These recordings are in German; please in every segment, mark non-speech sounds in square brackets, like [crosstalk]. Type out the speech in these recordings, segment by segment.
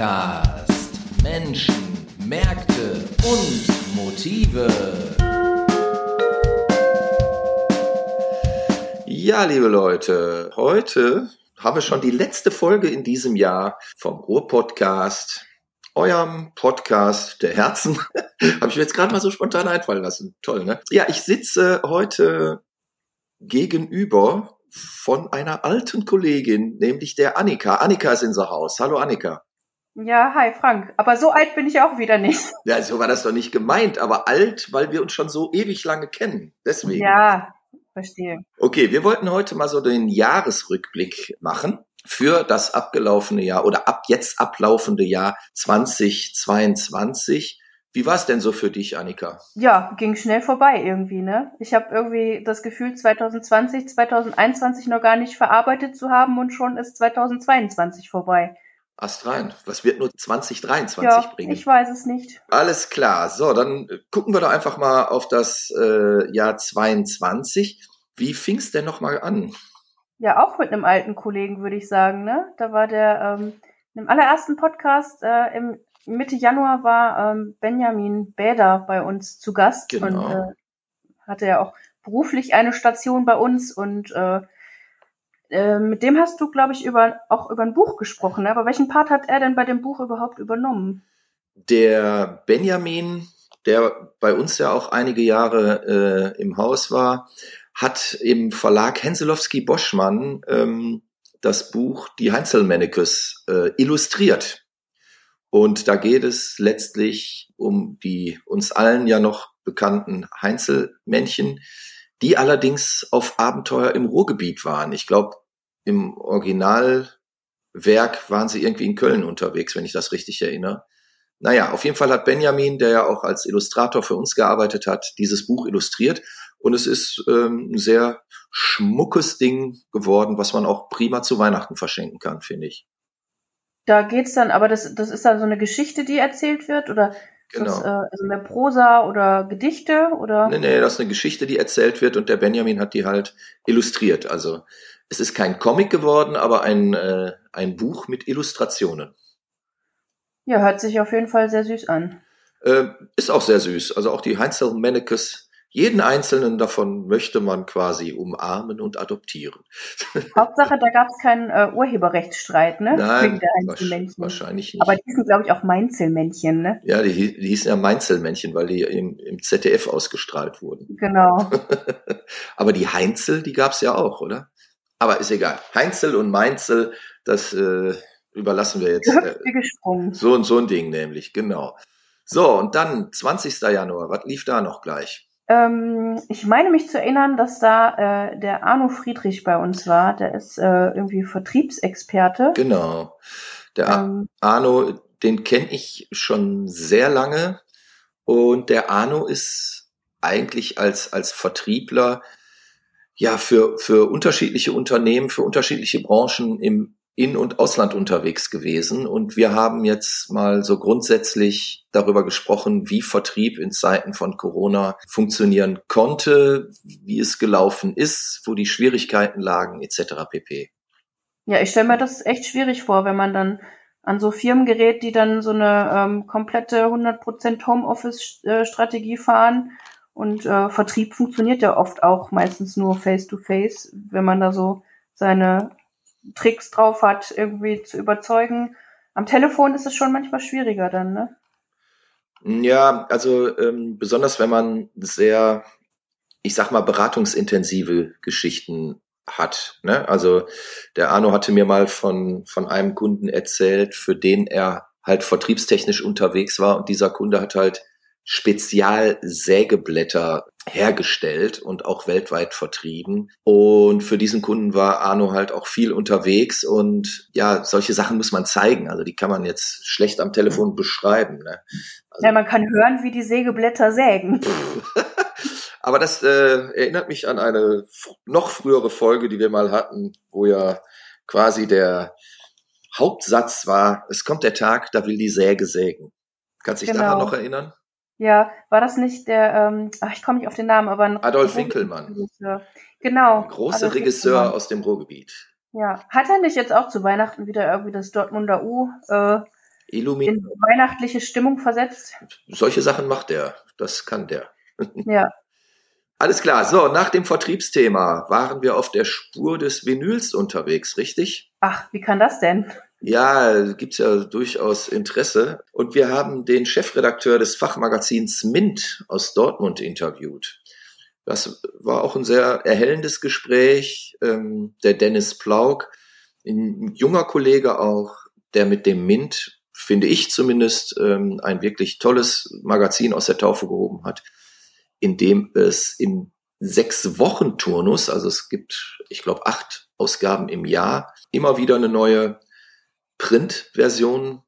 Podcast. Menschen, Märkte und Motive. Ja, liebe Leute, heute haben wir schon die letzte Folge in diesem Jahr vom Ruhr-Podcast, eurem Podcast der Herzen. [laughs] Habe ich mir jetzt gerade mal so spontan einfallen lassen. Toll, ne? Ja, ich sitze heute gegenüber von einer alten Kollegin, nämlich der Annika. Annika ist in unser Haus. Hallo Annika. Ja, hi Frank. Aber so alt bin ich auch wieder nicht. [laughs] Ja, so war das doch nicht gemeint, aber alt, weil wir uns schon so ewig lange kennen. Deswegen. Ja, verstehe. Okay, wir wollten heute mal so den Jahresrückblick machen für das abgelaufene Jahr oder ab jetzt ablaufende Jahr 2022. Wie war es denn so für dich, Annika? Ja, ging schnell vorbei irgendwie, ne? Ich habe irgendwie das Gefühl, 2020, 2021 noch gar nicht verarbeitet zu haben und schon ist 2022 vorbei. Ast rein. Was wird nur 2023 ja, bringen? Ich weiß es nicht. Alles klar. So, dann gucken wir doch einfach mal auf das äh, Jahr 22. Wie fing es denn nochmal an? Ja, auch mit einem alten Kollegen, würde ich sagen, ne? Da war der ähm, im allerersten Podcast äh, im Mitte Januar war ähm, Benjamin Bäder bei uns zu Gast Genau. und äh, hatte ja auch beruflich eine Station bei uns und äh, äh, mit dem hast du, glaube ich, über auch über ein Buch gesprochen. Ne? Aber welchen Part hat er denn bei dem Buch überhaupt übernommen? Der Benjamin, der bei uns ja auch einige Jahre äh, im Haus war, hat im Verlag Henselowski Boschmann ähm, das Buch Die Heinzelmännekes äh, illustriert. Und da geht es letztlich um die uns allen ja noch bekannten Heinzelmännchen, die allerdings auf Abenteuer im Ruhrgebiet waren. Ich glaube, im Originalwerk waren sie irgendwie in Köln unterwegs, wenn ich das richtig erinnere. Naja, auf jeden Fall hat Benjamin, der ja auch als Illustrator für uns gearbeitet hat, dieses Buch illustriert. Und es ist ähm, ein sehr schmuckes Ding geworden, was man auch prima zu Weihnachten verschenken kann, finde ich. Da geht's dann, aber das, das ist dann so eine Geschichte, die erzählt wird oder Genau. das, äh, also mehr Prosa oder Gedichte oder Nee, nee, das ist eine Geschichte, die erzählt wird und der Benjamin hat die halt illustriert. Also es ist kein Comic geworden, aber ein, äh, ein Buch mit Illustrationen. ja, hört sich auf jeden Fall sehr süß an. Äh, ist auch sehr süß. Also auch die Heinzel Mennekes, jeden einzelnen davon möchte man quasi umarmen und adoptieren. [laughs] Hauptsache, da gab's keinen äh, Urheberrechtsstreit, ne? Nein, Einzelmännchen. wahrscheinlich nicht. Aber die sind, glaube ich, auch Mainzelmännchen, ne? ja, die, die hießen ja Mainzelmännchen, weil die im, im ZDF ausgestrahlt wurden. Genau. [laughs] Aber die Heinzel, die gab's ja auch, oder? Aber ist egal. Heinzel und Mainzel, das äh, überlassen wir jetzt. Äh, so und so ein Ding nämlich, genau. So, und dann 20. Januar, was lief da noch gleich? Ähm, ich meine mich zu erinnern, dass da äh, der Arno Friedrich bei uns war. Der ist äh, irgendwie Vertriebsexperte. Genau. Der Ähm, Arno, den kenne ich schon sehr lange. Und der Arno ist eigentlich als, als Vertriebler ja für, für unterschiedliche Unternehmen, für unterschiedliche Branchen im In- und Ausland unterwegs gewesen. Und wir haben jetzt mal so grundsätzlich darüber gesprochen, wie Vertrieb in Zeiten von Corona funktionieren konnte, wie es gelaufen ist, wo die Schwierigkeiten lagen, etc. pp. ja, ich stelle mir das echt schwierig vor, wenn man dann an so Firmen gerät, die dann so eine ähm, komplette 100% Homeoffice-Strategie fahren. Und äh, Vertrieb funktioniert ja oft auch meistens nur face-to-face, wenn man da so seine Tricks drauf hat, irgendwie zu überzeugen. Am Telefon ist es schon manchmal schwieriger dann, ne? Ja, also ähm, besonders wenn man sehr, ich sag mal, beratungsintensive Geschichten hat. Ne? Also der Arno hatte mir mal von, von einem Kunden erzählt, für den er halt vertriebstechnisch unterwegs war und dieser Kunde hat halt Spezialsägeblätter hergestellt und auch weltweit vertrieben. Und für diesen Kunden war Arno halt auch viel unterwegs und ja, solche Sachen muss man zeigen. Also die kann man jetzt schlecht am Telefon beschreiben. Ne? Also, Ja, man kann hören, wie die Sägeblätter sägen. [laughs] Aber das äh, erinnert mich an eine noch frühere Folge, die wir mal hatten, wo ja quasi der Hauptsatz war, es kommt der Tag, da will die Säge sägen. Kannst du dich Genau. daran noch erinnern? Ja, war das nicht der, ähm, ach, ich komme nicht auf den Namen, aber ein Adolf Winkelmann. Regisseur. Genau. Ein großer Adolf Regisseur Winkelmann. aus dem Ruhrgebiet. Ja. Hat er nicht jetzt auch zu Weihnachten wieder irgendwie das Dortmunder U äh, in weihnachtliche Stimmung versetzt. Solche Sachen macht der. Das kann der. [laughs] Ja. Alles klar. So, nach dem Vertriebsthema waren wir auf der Spur des Vinyls unterwegs, richtig? Ach, wie kann das denn? Ja, gibt's ja durchaus Interesse. Und wir haben den Chefredakteur des Fachmagazins Mint aus Dortmund interviewt. Das war auch ein sehr erhellendes Gespräch. Ähm, der Dennis Plauk, ein junger Kollege auch, der mit dem Mint, finde ich zumindest, ähm, ein wirklich tolles Magazin aus der Taufe gehoben hat, in dem es im sechs Wochen Turnus, also es gibt, ich glaube, acht Ausgaben im Jahr, immer wieder eine neue Printversion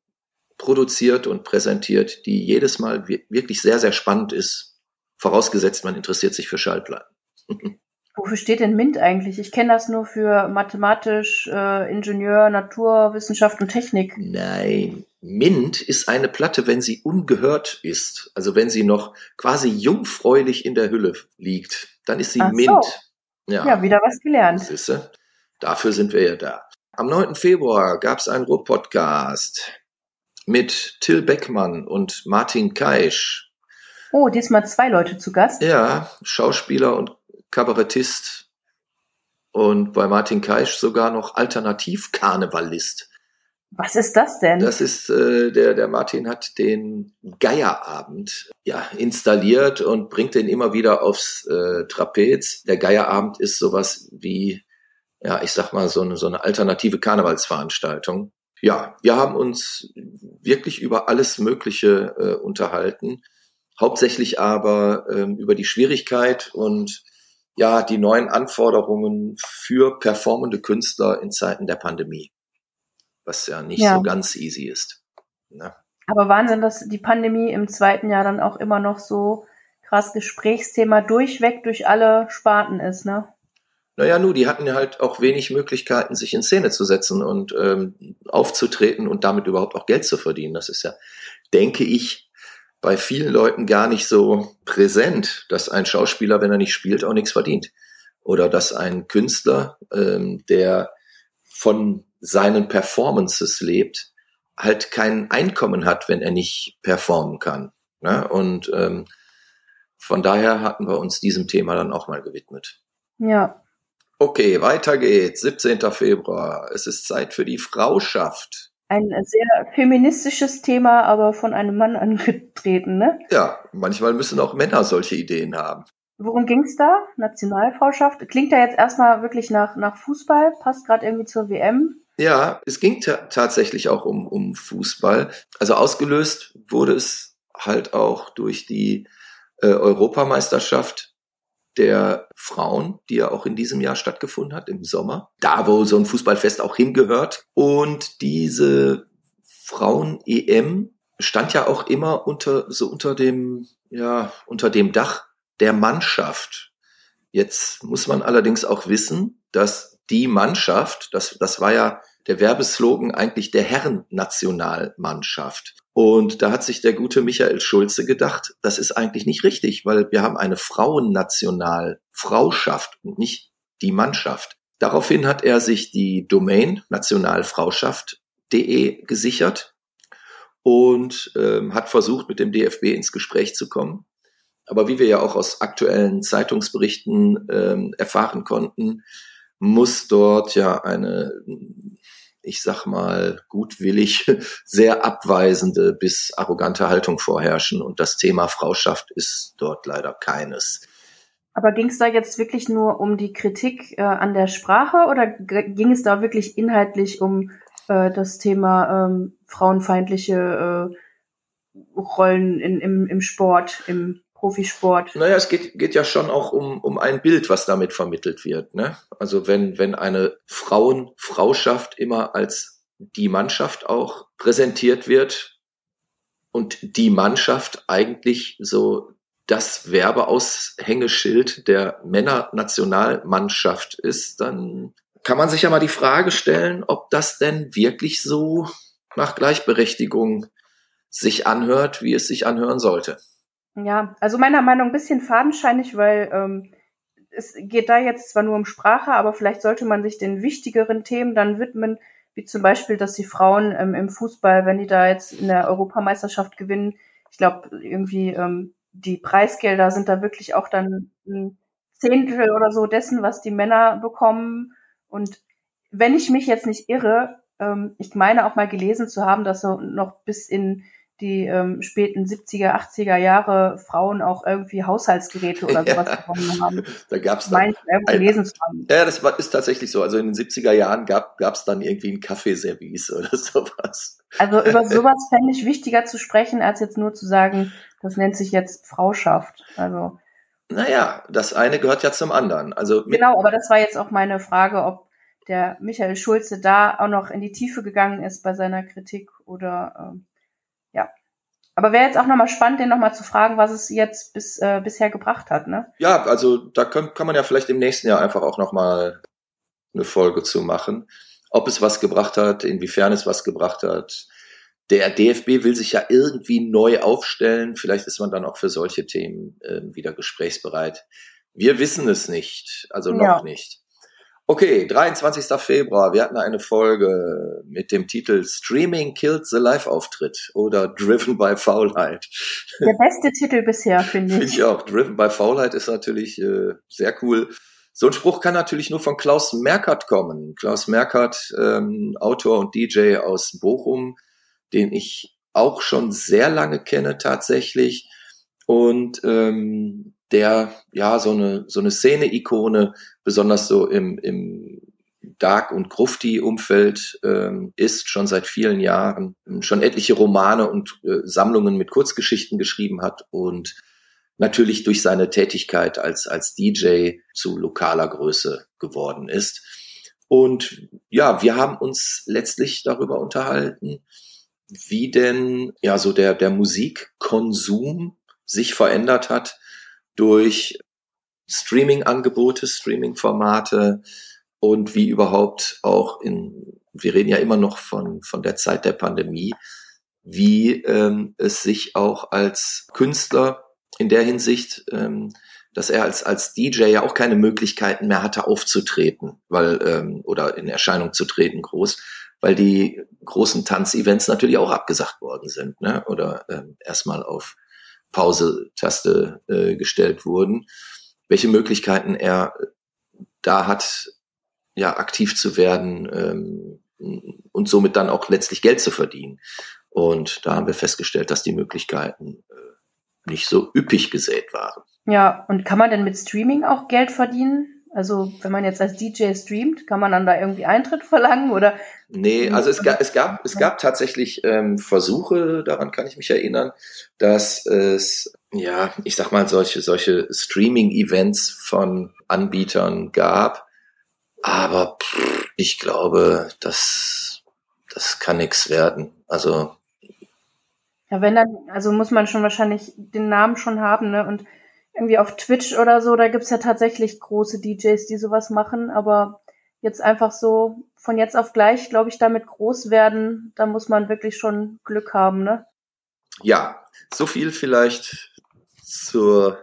produziert und präsentiert, die jedes Mal wirklich sehr, sehr spannend ist, vorausgesetzt man interessiert sich für Schallplatten. [laughs] Wofür steht denn MINT eigentlich? Ich kenne das nur für mathematisch, äh, Ingenieur, Naturwissenschaft und Technik. Nein, MINT ist eine Platte, wenn sie ungehört ist, also wenn sie noch quasi jungfräulich in der Hülle liegt, dann ist sie Ach MINT. So. Ja. ja, wieder was gelernt. Siehste? Dafür sind wir ja da. Am 9. Februar gab es einen Ruhr-Podcast mit Till Beckmann und Martin Kaisch. Oh, diesmal zwei Leute zu Gast. Ja, Schauspieler und Kabarettist und bei Martin Kaisch sogar noch Alternativ-Karnevalist. Was ist das denn? Das ist äh, der der Martin hat den Geierabend ja installiert und bringt den immer wieder aufs äh, Trapez. Der Geierabend ist sowas wie ja, ich sag mal, so eine, so eine alternative Karnevalsveranstaltung. Ja, wir haben uns wirklich über alles Mögliche äh, unterhalten, hauptsächlich aber ähm, über die Schwierigkeit und ja, die neuen Anforderungen für performende Künstler in Zeiten der Pandemie, was ja nicht ja. so ganz easy ist. Ne? Aber Wahnsinn, dass die Pandemie im zweiten Jahr dann auch immer noch so krass Gesprächsthema durchweg durch alle Sparten ist, ne? Naja, nu, die hatten halt auch wenig Möglichkeiten, sich in Szene zu setzen und ähm, aufzutreten und damit überhaupt auch Geld zu verdienen. Das ist ja, denke ich, bei vielen Leuten gar nicht so präsent, dass ein Schauspieler, wenn er nicht spielt, auch nichts verdient. Oder dass ein Künstler, ähm, der von seinen Performances lebt, halt kein Einkommen hat, wenn er nicht performen kann. Ne? Und ähm, von daher hatten wir uns diesem Thema dann auch mal gewidmet. Ja, Okay, weiter geht's. 17. Februar. Es ist Zeit für die Frauschaft. Ein sehr feministisches Thema, aber von einem Mann [laughs] angetreten, ne? Ja, manchmal müssen auch Männer solche Ideen haben. Worum ging's da? Nationalfrauschaft? Klingt da jetzt erstmal wirklich nach, nach Fußball? Passt gerade irgendwie zur WM? Ja, es ging tatsächlich auch um, um Fußball. Also ausgelöst wurde es halt auch durch die äh, Europameisterschaft der Frauen, die ja auch in diesem Jahr stattgefunden hat, im Sommer. Da, wo so ein Fußballfest auch hingehört. Und diese Frauen-EM stand ja auch immer unter, so unter dem, ja, unter dem Dach der Mannschaft. Jetzt muss man allerdings auch wissen, dass die Mannschaft, das, das war ja der Werbeslogan eigentlich der Herrennationalmannschaft. Und da hat sich der gute Michael Schulze gedacht, das ist eigentlich nicht richtig, weil wir haben eine Frauennationalfrauschaft und nicht die Mannschaft. Daraufhin hat er sich die Domain nationalfrauschaft.de gesichert und ähm, hat versucht, mit dem DFB ins Gespräch zu kommen. Aber wie wir ja auch aus aktuellen Zeitungsberichten ähm, erfahren konnten, muss dort ja eine ich sag mal, gutwillig [laughs] sehr abweisende bis arrogante Haltung vorherrschen. Und das Thema Frauschaft ist dort leider keines. Aber ging es da jetzt wirklich nur um die Kritik äh, an der Sprache oder ging es da wirklich inhaltlich um äh, das Thema ähm, frauenfeindliche äh, Rollen in, im, im Sport, im Profisport. Naja, es geht, geht ja schon auch um, um ein Bild, was damit vermittelt wird. Ne? Also wenn, wenn eine Frauenfrauschaft immer als die Mannschaft auch präsentiert wird und die Mannschaft eigentlich so das Werbeaushängeschild der Männernationalmannschaft ist, dann kann man sich ja mal die Frage stellen, ob das denn wirklich so nach Gleichberechtigung sich anhört, wie es sich anhören sollte. Ja, also meiner Meinung ein bisschen fadenscheinig, weil ähm, es geht da jetzt zwar nur um Sprache, aber vielleicht sollte man sich den wichtigeren Themen dann widmen, wie zum Beispiel, dass die Frauen ähm, im Fußball, wenn die da jetzt in der Europameisterschaft gewinnen, ich glaube, irgendwie ähm, die Preisgelder sind da wirklich auch dann ein Zehntel oder so dessen, was die Männer bekommen. Und wenn ich mich jetzt nicht irre, ähm, ich meine auch mal gelesen zu haben, dass so noch bis in die ähm, späten 70er, 80er Jahre Frauen auch irgendwie Haushaltsgeräte oder [laughs] sowas ja, bekommen haben. Da gab es dann. zu haben. Ja, das war, ist tatsächlich so. Also in den 70er Jahren gab es dann irgendwie ein Kaffeeservice [laughs] oder sowas. Also über sowas fände ich wichtiger zu sprechen, als jetzt nur zu sagen, das nennt sich jetzt Frauschaft. Also. Naja, das eine gehört ja zum anderen. Also genau, aber das war jetzt auch meine Frage, ob der Michael Schulze da auch noch in die Tiefe gegangen ist bei seiner Kritik oder ähm. Aber wäre jetzt auch nochmal spannend, den nochmal zu fragen, was es jetzt bis, äh, bisher gebracht hat, ne? Ja, also da kann, kann man ja vielleicht im nächsten Jahr einfach auch nochmal eine Folge zu machen. Ob es was gebracht hat, inwiefern es was gebracht hat. Der DFB will sich ja irgendwie neu aufstellen. Vielleicht ist man dann auch für solche Themen äh, wieder gesprächsbereit. Wir wissen es nicht, also noch ja. nicht. Okay, 23. Februar. Wir hatten eine Folge mit dem Titel Streaming Killed the Live-Auftritt oder Driven by Faulheit. Der beste Titel bisher, finde ich. Finde ich auch. Driven by Faulheit ist natürlich äh, sehr cool. So ein Spruch kann natürlich nur von Klaus Merkert kommen. Klaus Merkert, ähm, Autor und DJ aus Bochum, den ich auch schon sehr lange kenne tatsächlich. Und ähm, der ja so eine so eine Szene-Ikone, besonders so im, im Dark- und Grufti-Umfeld ähm, ist, schon seit vielen Jahren, schon etliche Romane und äh, Sammlungen mit Kurzgeschichten geschrieben hat und natürlich durch seine Tätigkeit als, als DJ zu lokaler Größe geworden ist. Und ja, wir haben uns letztlich darüber unterhalten, wie denn ja so der, der Musikkonsum sich verändert hat durch Streaming-Angebote, Streaming-Formate und wie überhaupt auch in, wir reden ja immer noch von, von der Zeit der Pandemie, wie ähm, es sich auch als Künstler in der Hinsicht, ähm, dass er als, als DJ ja auch keine Möglichkeiten mehr hatte aufzutreten, weil, ähm, oder in Erscheinung zu treten groß, weil die großen Tanzevents natürlich auch abgesagt worden sind, ne? Oder ähm, erstmal auf Pause-Taste äh, gestellt wurden, welche Möglichkeiten er da hat, ja, aktiv zu werden ähm, und somit dann auch letztlich Geld zu verdienen. Und da haben wir festgestellt, dass die Möglichkeiten äh, nicht so üppig gesät waren. Ja, und kann man denn mit Streaming auch Geld verdienen? Also wenn man jetzt als DJ streamt, kann man dann da irgendwie Eintritt verlangen oder? Nee, also es gab, es gab, es gab tatsächlich ähm, Versuche, daran kann ich mich erinnern, dass es, ja, ich sag mal, solche, solche Streaming-Events von Anbietern gab. Aber pff, ich glaube, das, das kann nichts werden. Also. Ja, wenn dann, also muss man schon wahrscheinlich den Namen schon haben, ne? Und irgendwie auf Twitch oder so, da gibt's ja tatsächlich große DJs, die sowas machen, aber jetzt einfach so von jetzt auf gleich, glaube ich, damit groß werden, da muss man wirklich schon Glück haben, ne? Ja, so viel vielleicht zur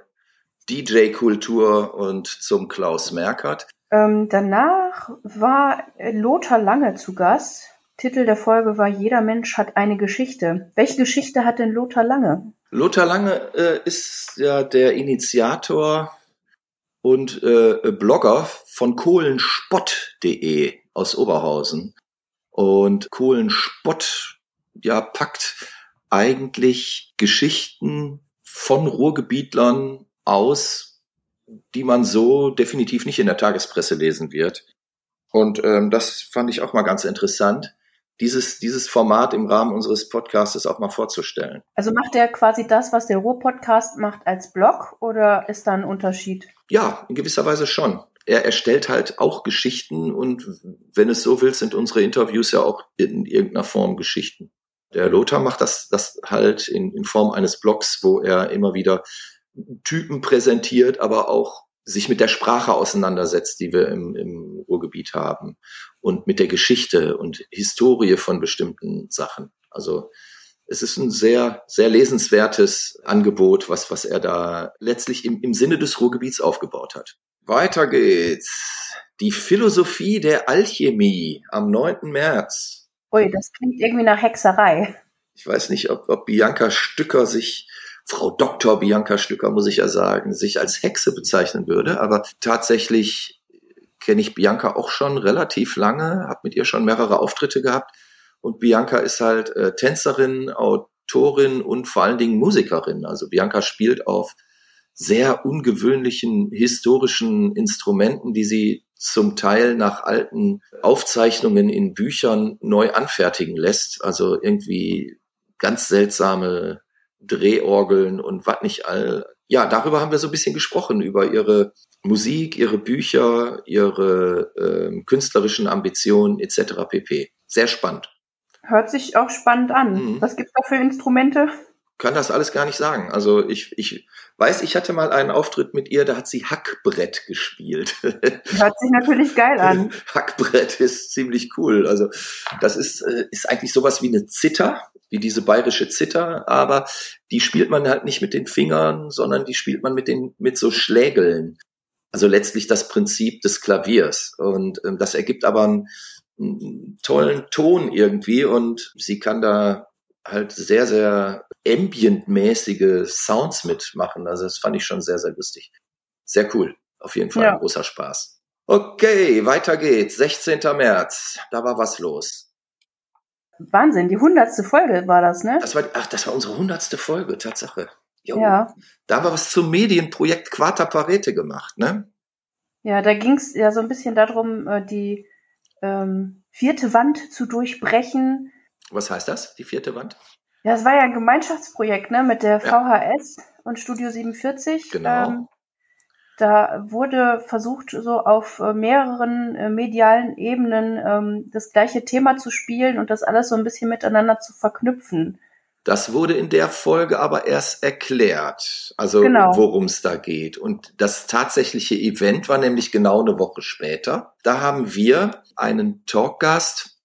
DJ-Kultur und zum Klaus Merkert. Ähm, danach war Lothar Lange zu Gast. Titel der Folge war Jeder Mensch hat eine Geschichte. Welche Geschichte hat denn Lothar Lange? Lothar Lange äh, ist ja der Initiator und äh, Blogger von kohlenspott.de aus Oberhausen. Und Kohlenspott ja packt eigentlich Geschichten von Ruhrgebietlern aus, die man so definitiv nicht in der Tagespresse lesen wird. Und ähm, das fand ich auch mal ganz interessant dieses, dieses Format im Rahmen unseres Podcasts auch mal vorzustellen. Also macht er quasi das, was der Ruhr-Podcast macht, als Blog oder ist da ein Unterschied? Ja, in gewisser Weise schon. Er erstellt halt auch Geschichten und wenn es so will, sind unsere Interviews ja auch in irgendeiner Form Geschichten. Der Lothar macht das, das halt in, in Form eines Blogs, wo er immer wieder Typen präsentiert, aber auch sich mit der Sprache auseinandersetzt, die wir im, im Ruhrgebiet haben und mit der Geschichte und Historie von bestimmten Sachen. Also es ist ein sehr, sehr lesenswertes Angebot, was, was er da letztlich im, im Sinne des Ruhrgebiets aufgebaut hat. Weiter geht's. Die Philosophie der Alchemie am 9. März. Ui, das klingt irgendwie nach Hexerei. Ich weiß nicht, ob, ob Bianca Stücker sich, Frau Dr. Bianca Stücker, muss ich ja sagen, sich als Hexe bezeichnen würde, aber tatsächlich kenne ich Bianca auch schon relativ lange, habe mit ihr schon mehrere Auftritte gehabt und Bianca ist halt äh, Tänzerin, Autorin und vor allen Dingen Musikerin. Also Bianca spielt auf sehr ungewöhnlichen historischen Instrumenten, die sie zum Teil nach alten Aufzeichnungen in Büchern neu anfertigen lässt. Also irgendwie ganz seltsame Drehorgeln und was nicht all. Ja, darüber haben wir so ein bisschen gesprochen, über ihre Musik, ihre Bücher, ihre äh, künstlerischen Ambitionen etc. pp. Sehr spannend. Hört sich auch spannend an. Mhm. Was gibt's da für Instrumente? Kann das alles gar nicht sagen. Also ich, ich weiß, ich hatte mal einen Auftritt mit ihr, da hat sie Hackbrett gespielt. Hört sich natürlich geil an. [laughs] Hackbrett ist ziemlich cool. Also das ist, äh, ist eigentlich sowas wie eine Zither, wie diese bayerische Zither, aber die spielt man halt nicht mit den Fingern, sondern die spielt man mit den, mit so Schlägeln. Also letztlich das Prinzip des Klaviers. Und ähm, das ergibt aber einen, einen tollen Ton irgendwie und sie kann da halt sehr, sehr ambientmäßige Sounds mitmachen. Also das fand ich schon sehr, sehr lustig. Sehr cool. Auf jeden Fall ja. ein großer Spaß. Okay, weiter geht's. 16. März. Da war was los. Wahnsinn, die hundertste Folge war das, ne? Das war, ach, das war unsere hundertste Folge, Tatsache. Jo. Ja. Da haben wir was zum Medienprojekt Quarta Parete gemacht, ne? Ja, da ging's ja so ein bisschen darum, äh, die ähm, vierte Wand zu durchbrechen. Was heißt das, die vierte Wand? Ja, es war ja ein Gemeinschaftsprojekt, ne, mit der VHS ja. und Studio 47. Genau. Ähm, da wurde versucht, so auf äh, mehreren äh, medialen Ebenen ähm, das gleiche Thema zu spielen und das alles so ein bisschen miteinander zu verknüpfen. Das wurde in der Folge aber erst erklärt, also genau. worum es da geht. Und das tatsächliche Event war nämlich genau eine Woche später. Da haben wir einen Talkgast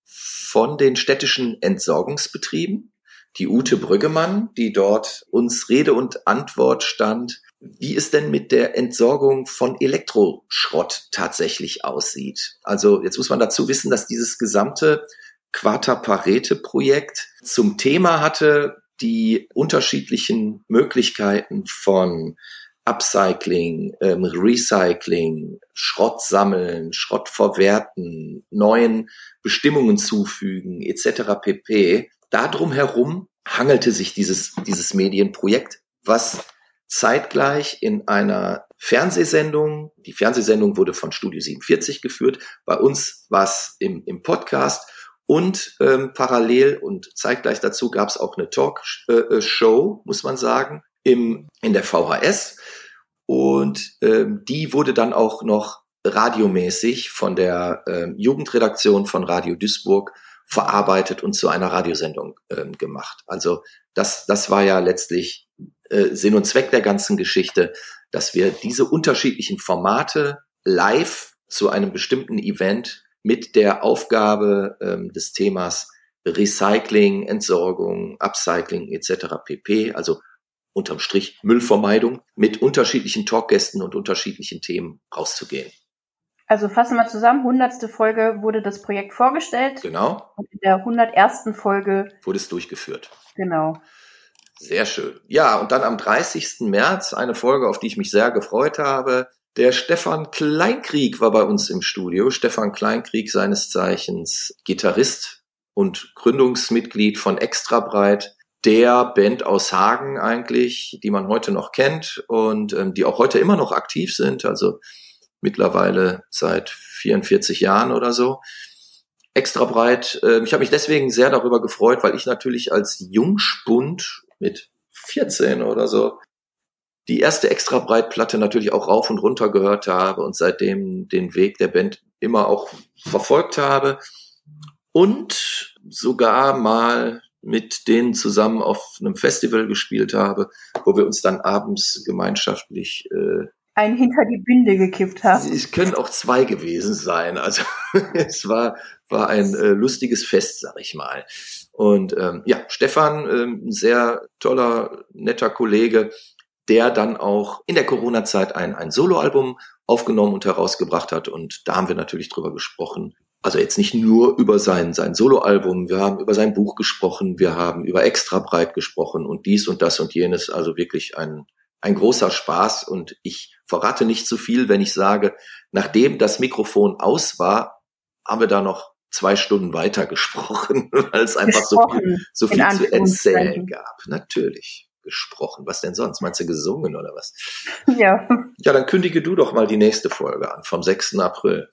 von den städtischen Entsorgungsbetrieben die Ute Brüggemann, die dort uns Rede und Antwort stand, wie es denn mit der Entsorgung von Elektroschrott tatsächlich aussieht. Also jetzt muss man dazu wissen, dass dieses gesamte Quarta Parete Projekt zum Thema hatte, die unterschiedlichen Möglichkeiten von Upcycling, ähm, Recycling, Schrott sammeln, Schrott verwerten, neuen Bestimmungen zufügen etc. pp darum herum hangelte sich dieses, dieses Medienprojekt, was zeitgleich in einer Fernsehsendung, die Fernsehsendung wurde von Studio 47 geführt, bei uns war es im, im Podcast und ähm, parallel und zeitgleich dazu gab es auch eine Talkshow, äh, muss man sagen, im, in der VHS. Und ähm, die wurde dann auch noch radiomäßig von der ähm, Jugendredaktion von Radio Duisburg verarbeitet und zu einer Radiosendung ähm, gemacht. Also das, das war ja letztlich äh, Sinn und Zweck der ganzen Geschichte, dass wir diese unterschiedlichen Formate live zu einem bestimmten Event mit der Aufgabe ähm, des Themas Recycling, Entsorgung, Upcycling etc. pp. Also unterm Strich Müllvermeidung mit unterschiedlichen Talkgästen und unterschiedlichen Themen rauszugehen. Also fassen wir zusammen, hundertste Folge wurde das Projekt vorgestellt. Genau. Und in der 101. Folge wurde es durchgeführt. Genau. Sehr schön. Ja, und dann am 30. März eine Folge, auf die ich mich sehr gefreut habe. Der Stefan Kleinkrieg war bei uns im Studio. Stefan Kleinkrieg, seines Zeichens Gitarrist und Gründungsmitglied von Extra Breit, der Band aus Hagen eigentlich, die man heute noch kennt und ähm, die auch heute immer noch aktiv sind. Also mittlerweile seit 44 Jahren oder so. Extra breit. Äh, ich habe mich deswegen sehr darüber gefreut, weil ich natürlich als Jungspund mit 14 oder so die erste extra Breitplatte natürlich auch rauf und runter gehört habe und seitdem den Weg der Band immer auch verfolgt habe und sogar mal mit denen zusammen auf einem Festival gespielt habe, wo wir uns dann abends gemeinschaftlich äh, einen hinter die Binde gekippt haben. Es können auch zwei gewesen sein. Also [laughs] es war, war ein äh, lustiges Fest, sag ich mal. Und ähm, ja, Stefan, ähm, sehr toller, netter Kollege, der dann auch in der Corona-Zeit ein, ein Soloalbum aufgenommen und herausgebracht hat. Und da haben wir natürlich drüber gesprochen. Also jetzt nicht nur über sein, sein Soloalbum, wir haben über sein Buch gesprochen, wir haben über Extra breit gesprochen und dies und das und jenes. Also wirklich ein, ein großer Spaß. Und ich verrate nicht zu viel, wenn ich sage, nachdem das Mikrofon aus war, haben wir da noch zwei Stunden weiter gesprochen, [laughs] weil es einfach so viel, so viel zu erzählen gab. Natürlich gesprochen. Was denn sonst? Meinst du gesungen oder was? Ja. Ja, dann kündige du doch mal die nächste Folge an, vom 6. April.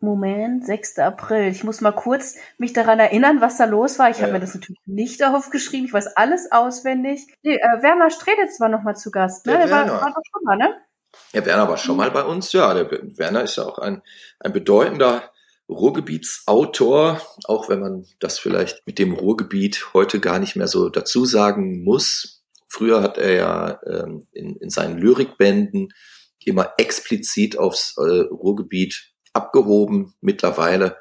Moment, 6. April. Ich muss mal kurz mich daran erinnern, was da los war. Ich ja. habe mir das natürlich nicht aufgeschrieben. Ich weiß alles auswendig. Nee, äh, Werner Streditz war noch mal zu Gast. Ne? Der, der war, war doch schon mal, ne? Ja, Werner war schon mal bei uns. Ja, der Werner ist ja auch ein, ein bedeutender Ruhrgebietsautor, auch wenn man das vielleicht mit dem Ruhrgebiet heute gar nicht mehr so dazu sagen muss. Früher hat er ja ähm, in, in seinen Lyrikbänden immer explizit aufs äh, Ruhrgebiet abgehoben. Mittlerweile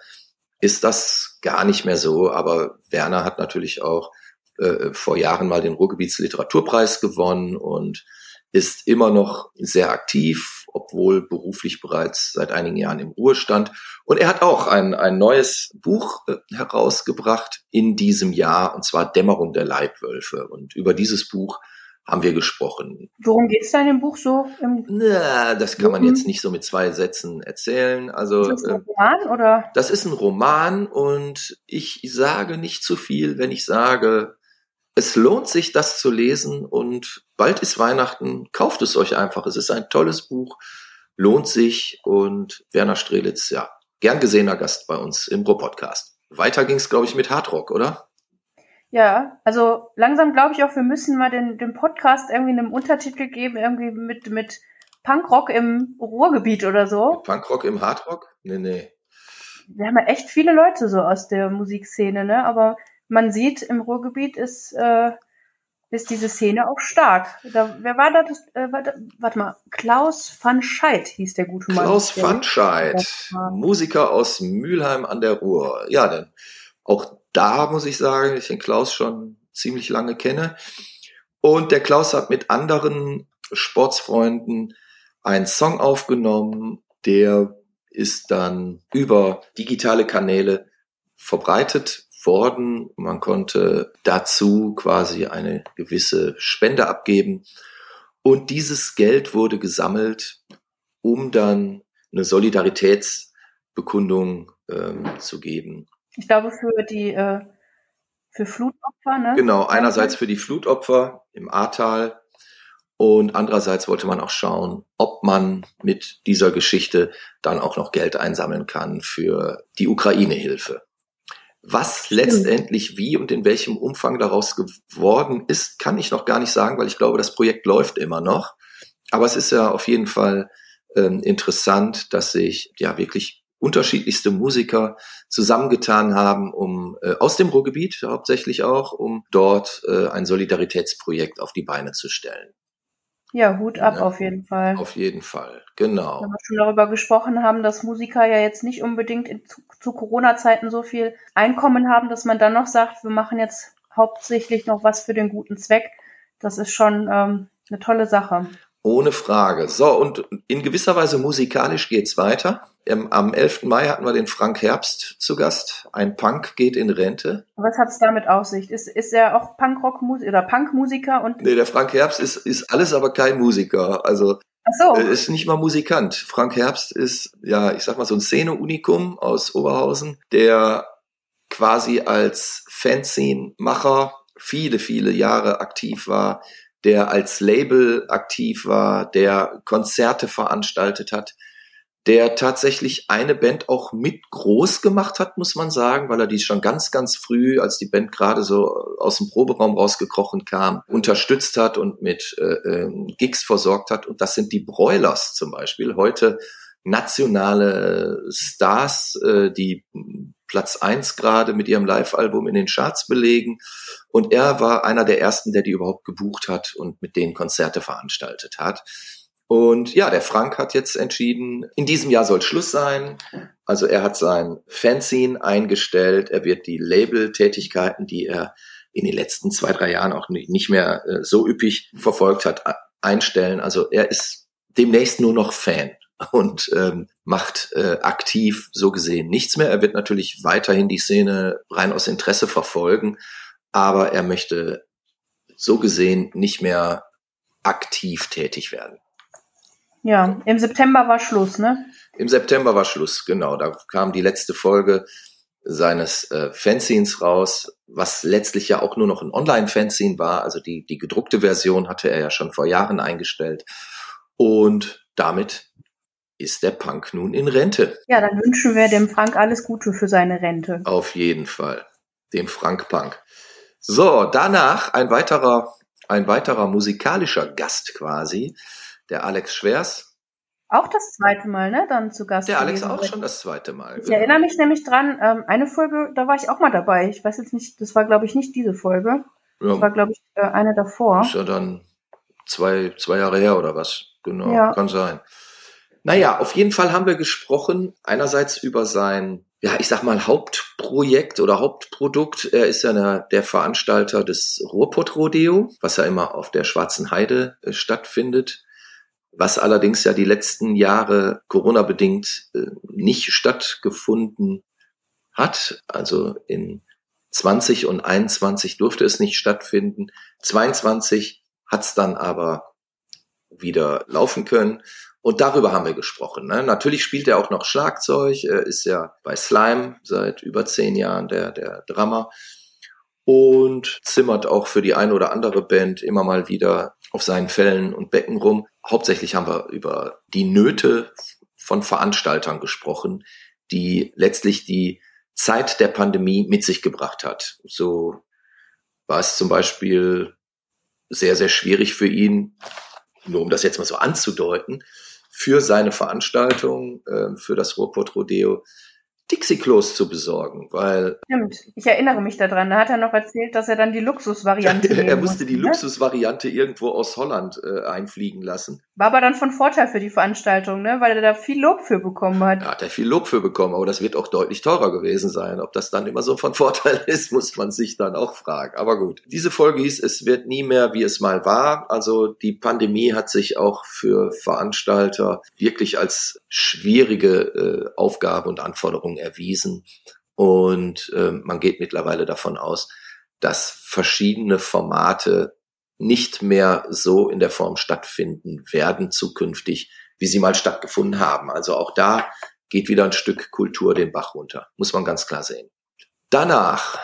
ist das gar nicht mehr so, aber Werner hat natürlich auch äh, vor Jahren mal den Ruhrgebietsliteraturpreis gewonnen und ist immer noch sehr aktiv, obwohl beruflich bereits seit einigen Jahren im Ruhestand. Und er hat auch ein, ein neues Buch äh, herausgebracht in diesem Jahr, und zwar Dämmerung der Leibwölfe. Und über dieses Buch haben wir gesprochen. Worum geht es da in dem Buch so? Na, das kann man jetzt nicht so mit zwei Sätzen erzählen. Also, ist das ein ähm, Roman oder? Das ist ein Roman und ich sage nicht zu viel, wenn ich sage, es lohnt sich, das zu lesen und bald ist Weihnachten. Kauft es euch einfach. Es ist ein tolles Buch, lohnt sich und Werner Strelitz, ja, gern gesehener Gast bei uns im Pro-Podcast. Weiter ging es, glaube ich, mit Hardrock, oder? Ja, also langsam glaube ich auch, wir müssen mal den, den Podcast irgendwie einen Untertitel geben, irgendwie mit, mit Punkrock im Ruhrgebiet oder so. Punkrock im Hardrock? Nee, nee. Wir haben ja echt viele Leute so aus der Musikszene, ne? Aber man sieht, im Ruhrgebiet ist, äh, ist diese Szene auch stark. Da, wer war das? Äh, warte, warte mal, Klaus van Scheid hieß der gute Mann. Klaus van Scheid, Musiker aus Mülheim an der Ruhr. Ja, denn auch da muss ich sagen, ich den Klaus schon ziemlich lange kenne. Und der Klaus hat mit anderen Sportsfreunden einen Song aufgenommen, der ist dann über digitale Kanäle verbreitet worden. Man konnte dazu quasi eine gewisse Spende abgeben. Und dieses Geld wurde gesammelt, um dann eine Solidaritätsbekundung ähm, zu geben. Ich glaube für die äh, für Flutopfer, ne? Genau, einerseits für die Flutopfer im Ahrtal und andererseits wollte man auch schauen, ob man mit dieser Geschichte dann auch noch Geld einsammeln kann für die Ukraine-Hilfe. Was letztendlich wie und in welchem Umfang daraus geworden ist, kann ich noch gar nicht sagen, weil ich glaube, das Projekt läuft immer noch. Aber es ist ja auf jeden Fall ähm, interessant, dass sich ja wirklich unterschiedlichste Musiker zusammengetan haben, um äh, aus dem Ruhrgebiet hauptsächlich auch, um dort äh, ein Solidaritätsprojekt auf die Beine zu stellen. Ja, Hut ab ja, auf jeden Fall. Auf jeden Fall, genau. Wenn wir schon darüber gesprochen haben, dass Musiker ja jetzt nicht unbedingt in, zu, zu Corona-Zeiten so viel Einkommen haben, dass man dann noch sagt, wir machen jetzt hauptsächlich noch was für den guten Zweck. Das ist schon ähm, eine tolle Sache. Ohne Frage. So, und in gewisser Weise musikalisch geht's weiter. Am 11. Mai hatten wir den Frank Herbst zu Gast. Ein Punk geht in Rente. Was hat es damit auf sich? Ist, ist er auch Punkrock-Musiker oder Punkmusiker? Und nee, der Frank Herbst ist, ist alles, aber kein Musiker. Also Ach so. Er ist nicht mal Musikant. Frank Herbst ist, ja, ich sag mal, so ein Szene-Unikum aus Oberhausen, der quasi als Fanzine-Macher viele, viele Jahre aktiv war, der als Label aktiv war, der Konzerte veranstaltet hat, der tatsächlich eine Band auch mit groß gemacht hat, muss man sagen, weil er die schon ganz, ganz früh, als die Band gerade so aus dem Proberaum rausgekrochen kam, unterstützt hat und mit äh, äh, Gigs versorgt hat. Und das sind die Broilers zum Beispiel. Heute nationale Stars, äh, die Platz eins gerade mit ihrem Live-Album in den Charts belegen. Und er war einer der ersten, der die überhaupt gebucht hat und mit denen Konzerte veranstaltet hat. Und ja, der Frank hat jetzt entschieden, in diesem Jahr soll Schluss sein. Also er hat sein Fanzine eingestellt. Er wird die Label-Tätigkeiten, die er in den letzten zwei, drei Jahren auch nicht mehr äh, so üppig verfolgt hat, einstellen. Also er ist demnächst nur noch Fan und ähm, macht äh, aktiv so gesehen nichts mehr. Er wird natürlich weiterhin die Szene rein aus Interesse verfolgen, aber er möchte so gesehen nicht mehr aktiv tätig werden. Ja, im September war Schluss, ne? Im September war Schluss, genau. Da kam die letzte Folge seines äh, Fanzines raus, was letztlich ja auch nur noch ein Online-Fanzine war. Also die, die gedruckte Version hatte er ja schon vor Jahren eingestellt. Und damit ist der Punk nun in Rente. Ja, dann wünschen wir dem Frank alles Gute für seine Rente. Auf jeden Fall. Dem Frank Punk. So, danach ein weiterer, ein weiterer musikalischer Gast quasi, der Alex Schwers. Auch das zweite Mal, ne? Dann zu Gast. Der Alex auch schon das zweite Mal. Ich genau. erinnere mich nämlich dran, ähm, eine Folge, da war ich auch mal dabei. Ich weiß jetzt nicht, das war glaube ich nicht diese Folge. Ja. Das war glaube ich äh, eine davor. Ist ja dann zwei, zwei Jahre her oder was? Genau, ja. kann sein. Naja, auf jeden Fall haben wir gesprochen, einerseits über sein, ja, ich sag mal, Hauptprojekt oder Hauptprodukt. Er ist ja der, der Veranstalter des Ruhrpott-Rodeo, was ja immer auf der Schwarzen Heide äh, stattfindet was allerdings ja die letzten Jahre Corona-bedingt äh, nicht stattgefunden hat. Also in 20 und 21 durfte es nicht stattfinden. 22 hat es dann aber wieder laufen können. Und darüber haben wir gesprochen. Ne? Natürlich spielt er auch noch Schlagzeug. Er ist ja bei Slime seit über zehn Jahren der, der Drummer und zimmert auch für die eine oder andere Band immer mal wieder auf seinen Fällen und Becken rum. Hauptsächlich haben wir über die Nöte von Veranstaltern gesprochen, die letztlich die Zeit der Pandemie mit sich gebracht hat. So war es zum Beispiel sehr, sehr schwierig für ihn, nur um das jetzt mal so anzudeuten, für seine Veranstaltung, äh, für das Ruhrpott Rodeo, Dixie-Klos zu besorgen, weil. Stimmt, ich erinnere mich daran. Da hat er noch erzählt, dass er dann die Luxusvariante. [laughs] er musste die ne? Luxusvariante irgendwo aus Holland äh, einfliegen lassen. War aber dann von Vorteil für die Veranstaltung, ne? weil er da viel Lob für bekommen hat. Ja, hat er viel Lob für bekommen, aber das wird auch deutlich teurer gewesen sein. Ob das dann immer so von [laughs] Vorteil ist, muss man sich dann auch fragen. Aber gut. Diese Folge hieß, es wird nie mehr, wie es mal war. Also die Pandemie hat sich auch für Veranstalter wirklich als schwierige äh, Aufgabe und Anforderung erwiesen. Und äh, man geht mittlerweile davon aus, dass verschiedene Formate nicht mehr so in der Form stattfinden werden zukünftig, wie sie mal stattgefunden haben. Also auch da geht wieder ein Stück Kultur den Bach runter, muss man ganz klar sehen. Danach,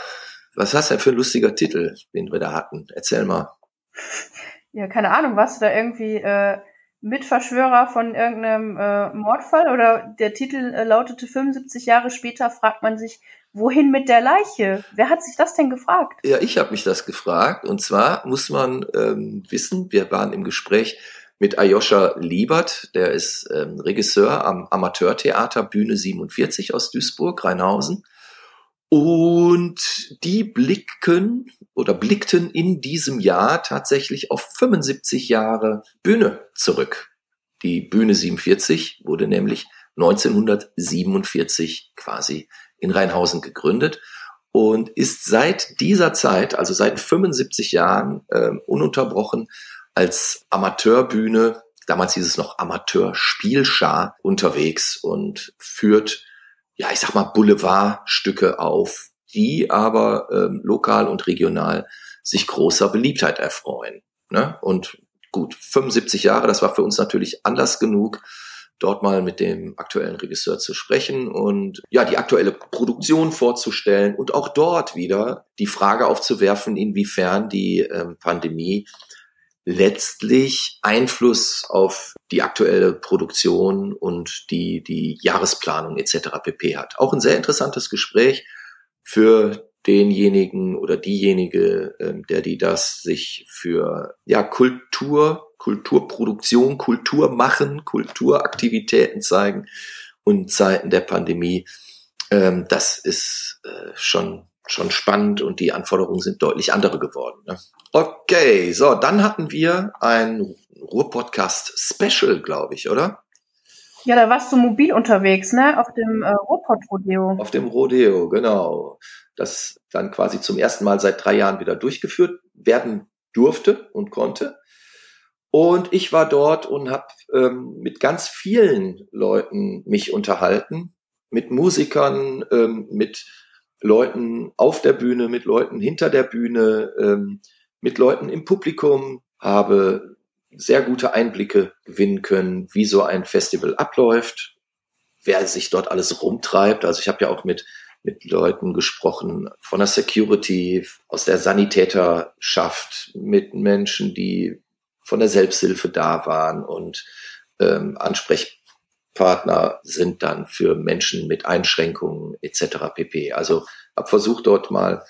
was hast du denn für ein lustiger Titel, den wir da hatten? Erzähl mal. Ja, keine Ahnung, warst du da irgendwie äh, Mitverschwörer von irgendeinem äh, Mordfall oder der Titel äh, lautete 75 Jahre später fragt man sich, wohin mit der Leiche? Wer hat sich das denn gefragt? Ja, ich habe mich das gefragt und zwar muss man ähm, wissen, wir waren im Gespräch mit Ayosha Liebert, der ist ähm, Regisseur am Amateurtheater Bühne 47 aus Duisburg, Rheinhausen. Und die blicken oder blickten in diesem Jahr tatsächlich auf 75 Jahre Bühne zurück. Die Bühne 47 wurde nämlich 1947 quasi in Rheinhausen gegründet und ist seit dieser Zeit, also seit 75 Jahren, äh, ununterbrochen als Amateurbühne, damals hieß es noch Amateurspielschar, unterwegs und führt, ja, ich sag mal, Boulevardstücke auf, die aber ähm, lokal und regional sich großer Beliebtheit erfreuen. Ne? Und gut, 75 Jahre, das war für uns natürlich Anlass genug, dort mal mit dem aktuellen Regisseur zu sprechen und ja, die aktuelle Produktion vorzustellen und auch dort wieder die Frage aufzuwerfen, inwiefern die ähm, Pandemie letztlich Einfluss auf die aktuelle Produktion und die, die Jahresplanung etc. pp hat. Auch ein sehr interessantes Gespräch für denjenigen oder diejenige, ähm, der die das sich für ja Kultur, Kulturproduktion, Kultur machen, Kulturaktivitäten zeigen und Zeiten der Pandemie. Ähm, das ist äh, schon schon spannend und die Anforderungen sind deutlich andere geworden. Ne? Okay, so dann hatten wir ein Ruhr-Podcast Special, glaube ich, oder? Ja, da warst du mobil unterwegs, ne? Auf dem äh, Ruhrpott-Rodeo. Auf dem Rodeo, genau. Das dann quasi zum ersten Mal seit drei Jahren wieder durchgeführt werden durfte und konnte. Und ich war dort und habe ähm, mit ganz vielen Leuten mich unterhalten, mit Musikern, ähm, mit Leuten auf der Bühne, mit Leuten hinter der Bühne, ähm, mit Leuten im Publikum, habe sehr gute Einblicke gewinnen können, wie so ein Festival abläuft, wer sich dort alles rumtreibt. Also ich habe ja auch mit mit Leuten gesprochen von der Security, aus der Sanitäterschaft, mit Menschen, die von der Selbsthilfe da waren und ähm, Ansprechpartner sind dann für Menschen mit Einschränkungen etc. pp. Also habe versucht dort mal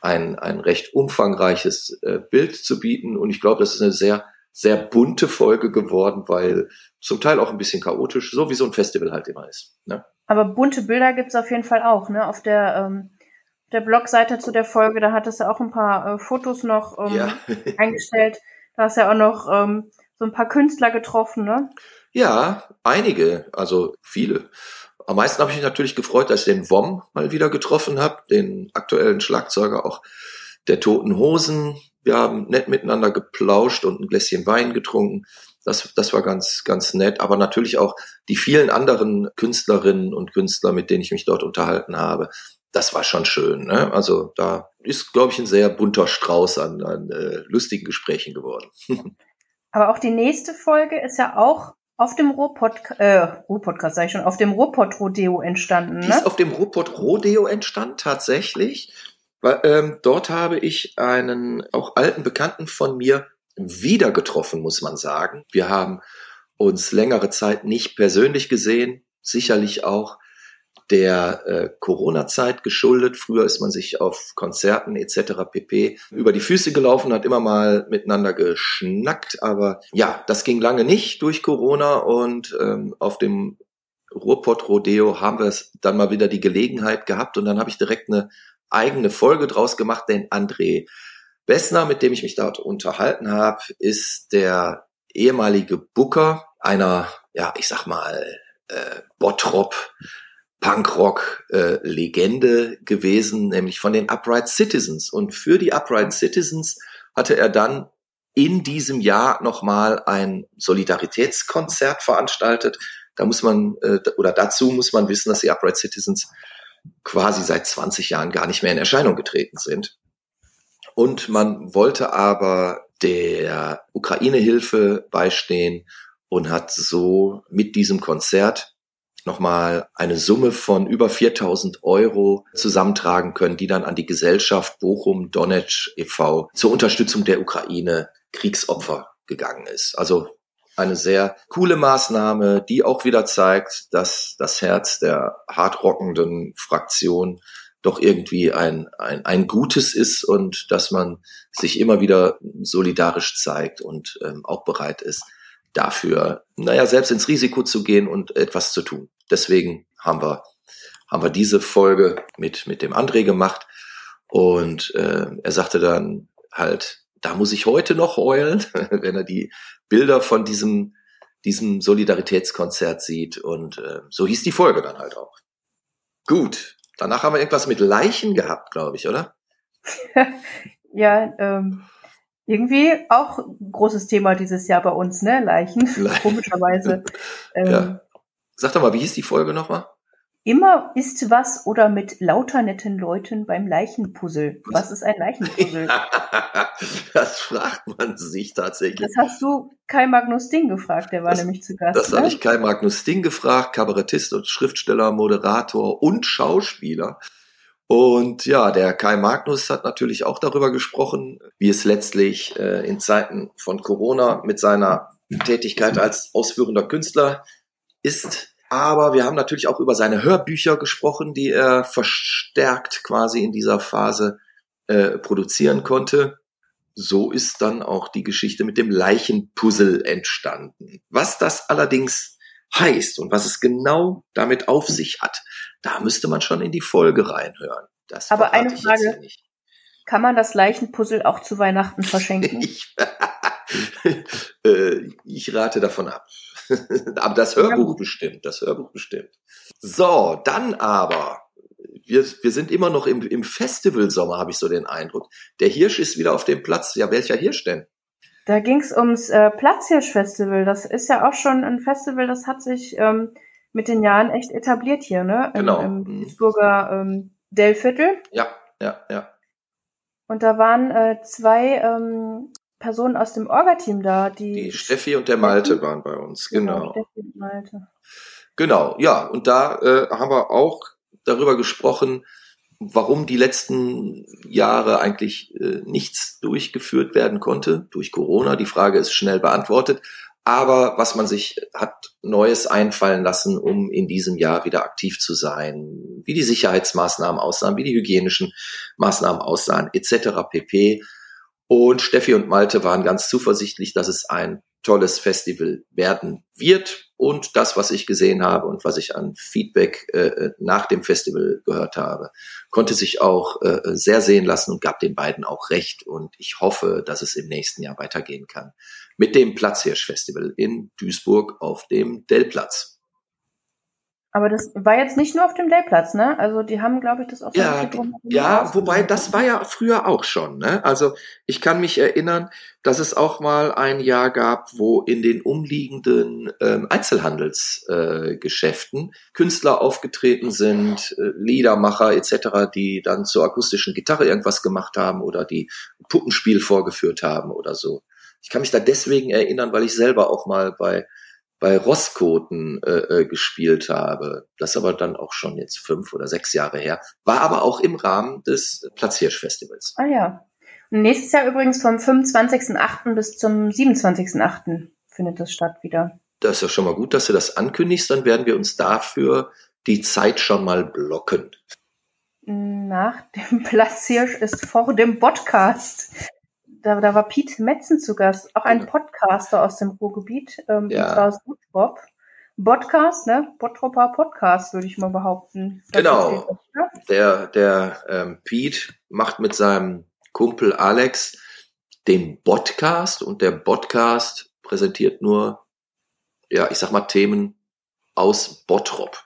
ein, ein recht umfangreiches äh, Bild zu bieten und ich glaube, das ist eine sehr sehr bunte Folge geworden, weil zum Teil auch ein bisschen chaotisch, so wie so ein Festival halt immer ist. Ne? Aber bunte Bilder gibt's auf jeden Fall auch, ne? Auf der, ähm, der Blogseite zu der Folge, da hattest du auch ein paar äh, Fotos noch ähm, ja. [laughs] eingestellt. Da hast du ja auch noch ähm, so ein paar Künstler getroffen, ne? Ja, einige, also viele. Am meisten habe ich mich natürlich gefreut, dass ich den WOM mal wieder getroffen habe, den aktuellen Schlagzeuger auch der Toten Hosen. Wir haben nett miteinander geplauscht und ein Gläschen Wein getrunken. Das, das war ganz, ganz nett. Aber natürlich auch die vielen anderen Künstlerinnen und Künstler, mit denen ich mich dort unterhalten habe. Das war schon schön. Ne? Also da ist, glaube ich, ein sehr bunter Strauß an, an äh, lustigen Gesprächen geworden. [laughs] Aber auch die nächste Folge ist ja auch auf dem Ruhrpodcast, äh, Ruhrpodcast sag ich schon, auf dem Ruhrpott-Rodeo entstanden. Ne? Die ist auf dem Ruhrpott-Rodeo entstanden, tatsächlich. Weil, ähm, dort habe ich einen auch alten Bekannten von mir wieder getroffen, muss man sagen. Wir haben uns längere Zeit nicht persönlich gesehen, sicherlich auch der äh, Corona-Zeit geschuldet. Früher ist man sich auf Konzerten etc. pp. über die Füße gelaufen, hat immer mal miteinander geschnackt, aber ja, das ging lange nicht durch Corona und ähm, auf dem Ruhrpott Rodeo haben wir dann mal wieder die Gelegenheit gehabt und dann habe ich direkt eine eigene Folge draus gemacht, denn André Bessner, mit dem ich mich dort unterhalten habe, ist der ehemalige Booker einer, ja, ich sag mal, äh, Bottrop Punkrock-Legende äh, gewesen, nämlich von den Upright Citizens. Und für die Upright Citizens hatte er dann in diesem Jahr nochmal ein Solidaritätskonzert veranstaltet. Da muss man, äh, oder dazu muss man wissen, dass die Upright Citizens quasi seit 20 Jahren gar nicht mehr in Erscheinung getreten sind. Und man wollte aber der Ukraine-Hilfe beistehen und hat so mit diesem Konzert nochmal eine Summe von über 4000 Euro zusammentragen können, die dann an die Gesellschaft Bochum Donetsk e.V. zur Unterstützung der Ukraine Kriegsopfer gegangen ist. Also eine sehr coole Maßnahme, die auch wieder zeigt, dass das Herz der hardrockenden Fraktion doch irgendwie ein, ein, ein Gutes ist und dass man sich immer wieder solidarisch zeigt und ähm, auch bereit ist, dafür, naja, selbst ins Risiko zu gehen und etwas zu tun. Deswegen haben wir, haben wir diese Folge mit, mit dem André gemacht und äh, er sagte dann halt, da muss ich heute noch heulen, [laughs] wenn er die Bilder von diesem, diesem Solidaritätskonzert sieht und äh, so hieß die Folge dann halt auch. Gut, Danach haben wir irgendwas mit Leichen gehabt, glaube ich, oder? [laughs] ja, ähm, irgendwie auch großes Thema dieses Jahr bei uns, ne? Leichen, Leichen. komischerweise. [laughs] Ähm, ja. Sag doch mal, wie hieß die Folge nochmal? Immer ist was oder mit lauter netten Leuten beim Leichenpuzzle. Was ist ein Leichenpuzzle? [laughs] das fragt man sich tatsächlich. Das hast du Kai Magnus Ding gefragt, der war das, nämlich zu Gast. Das ne? habe ich Kai Magnus Ding gefragt, Kabarettist und Schriftsteller, Moderator und Schauspieler. Und ja, der Kai Magnus hat natürlich auch darüber gesprochen, wie es letztlich äh, in Zeiten von Corona mit seiner Tätigkeit als ausführender Künstler ist aber wir haben natürlich auch über seine Hörbücher gesprochen, die er verstärkt quasi in dieser Phase äh, produzieren konnte. So ist dann auch die Geschichte mit dem Leichenpuzzle entstanden. Was das allerdings heißt und was es genau damit auf sich hat, da müsste man schon in die Folge reinhören. Das Aber eine Frage, kann man das Leichenpuzzle auch zu Weihnachten [laughs] verschenken? ich, äh, ich rate davon ab. [laughs] aber das Hörbuch bestimmt, das Hörbuch bestimmt. So, dann aber, wir, wir sind immer noch im, im Festivalsommer, habe ich so den Eindruck. Der Hirsch ist wieder auf dem Platz. Ja, welcher Hirsch denn? Da ging es ums äh, Platzhirsch-Festival. Das ist ja auch schon ein Festival, das hat sich ähm, mit den Jahren echt etabliert hier, ne? Im, Genau. Im Mhm. Duisburger ähm, Dellviertel. Ja, ja, ja. Und da waren äh, zwei ähm, Personen aus dem Orga-Team da, die, Die Steffi und der Malte waren bei uns, genau. Steffi und Malte. Genau, ja. Und da äh, haben wir auch darüber gesprochen, warum die letzten Jahre eigentlich äh, nichts durchgeführt werden konnte durch Corona. Die Frage ist schnell beantwortet. Aber was man sich hat Neues einfallen lassen, um in diesem Jahr wieder aktiv zu sein, wie die Sicherheitsmaßnahmen aussahen, wie die hygienischen Maßnahmen aussahen, etc. pp. Und Steffi und Malte waren ganz zuversichtlich, dass es ein tolles Festival werden wird. Und das, was ich gesehen habe und was ich an Feedback äh, nach dem Festival gehört habe, konnte sich auch äh, sehr sehen lassen und gab den beiden auch recht. Und ich hoffe, dass es im nächsten Jahr weitergehen kann mit dem Platzhirsch-Festival in Duisburg auf dem Dellplatz. Aber das war jetzt nicht nur auf dem Dellplatz, ne? Also die haben, glaube ich, das auch so Ja, drumherum ja, wobei das war ja früher auch schon. Ne? Also ich kann mich erinnern, dass es auch mal ein Jahr gab, wo in den umliegenden ähm, Einzelhandelsgeschäften äh, Künstler aufgetreten sind, äh, Liedermacher etc., die dann zur akustischen Gitarre irgendwas gemacht haben oder die Puppenspiel vorgeführt haben oder so. Ich kann mich da deswegen erinnern, weil ich selber auch mal bei bei Rosskoten äh, äh, gespielt habe. Das aber dann auch schon jetzt fünf oder sechs Jahre her. War aber auch im Rahmen des Platzhirsch-Festivals. Ah ja. Und nächstes Jahr übrigens vom 25.08. bis zum 27.08. findet das statt wieder. Das ist ja schon mal gut, dass du das ankündigst. Dann werden wir uns dafür die Zeit schon mal blocken. Nach dem Platzhirsch ist vor dem Podcast. Da, da war Piet Metzen zu Gast, auch ein Genau. Podcaster aus dem Ruhrgebiet, ähm, Ja. und zwar aus Bottrop. Podcast, ne? Bottroper Podcast, würde ich mal behaupten. Das Genau. ist die- ne? Der, der ähm, Pete macht mit seinem Kumpel Alex den Podcast und der Podcast präsentiert nur, ja, ich sag mal, Themen aus Bottrop.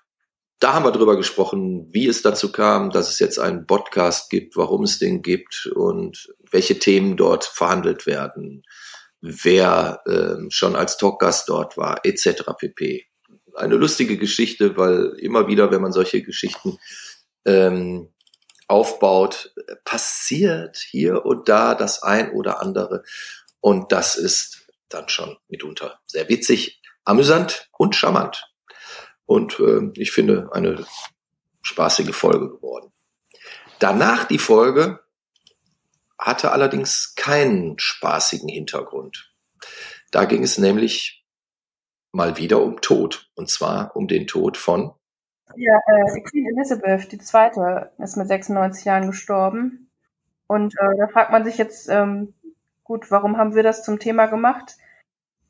Da haben wir drüber gesprochen, wie es dazu kam, dass es jetzt einen Podcast gibt, warum es den gibt und welche Themen dort verhandelt werden, wer ähm, schon als Talkgast dort war, etc. pp. Eine lustige Geschichte, weil immer wieder, wenn man solche Geschichten ähm, aufbaut, passiert hier und da das ein oder andere. Und das ist dann schon mitunter sehr witzig, amüsant und charmant. Und ähm, ich finde eine spaßige Folge geworden. Danach die Folge hatte allerdings keinen spaßigen Hintergrund. Da ging es nämlich mal wieder um Tod. Und zwar um den Tod von Ja, äh, Queen Elizabeth, die zweite, ist mit 96 Jahren gestorben. Und äh, da fragt man sich jetzt, ähm, gut, warum haben wir das zum Thema gemacht?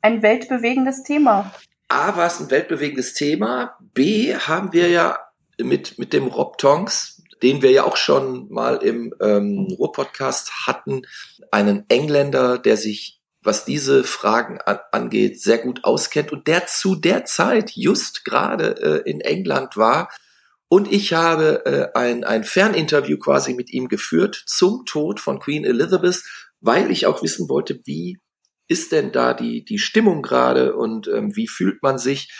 Ein weltbewegendes Thema. A war es ein weltbewegendes Thema. B haben wir ja mit, mit dem Rob Tonks, den wir ja auch schon mal im ähm, Ruhr-Podcast hatten, einen Engländer, der sich, was diese Fragen an, angeht, sehr gut auskennt und der zu der Zeit just gerade äh, in England war. Und ich habe äh, ein, ein Ferninterview quasi mit ihm geführt zum Tod von Queen Elizabeth, weil ich auch wissen wollte, wie ist denn da die, die Stimmung gerade und ähm, wie fühlt man sich?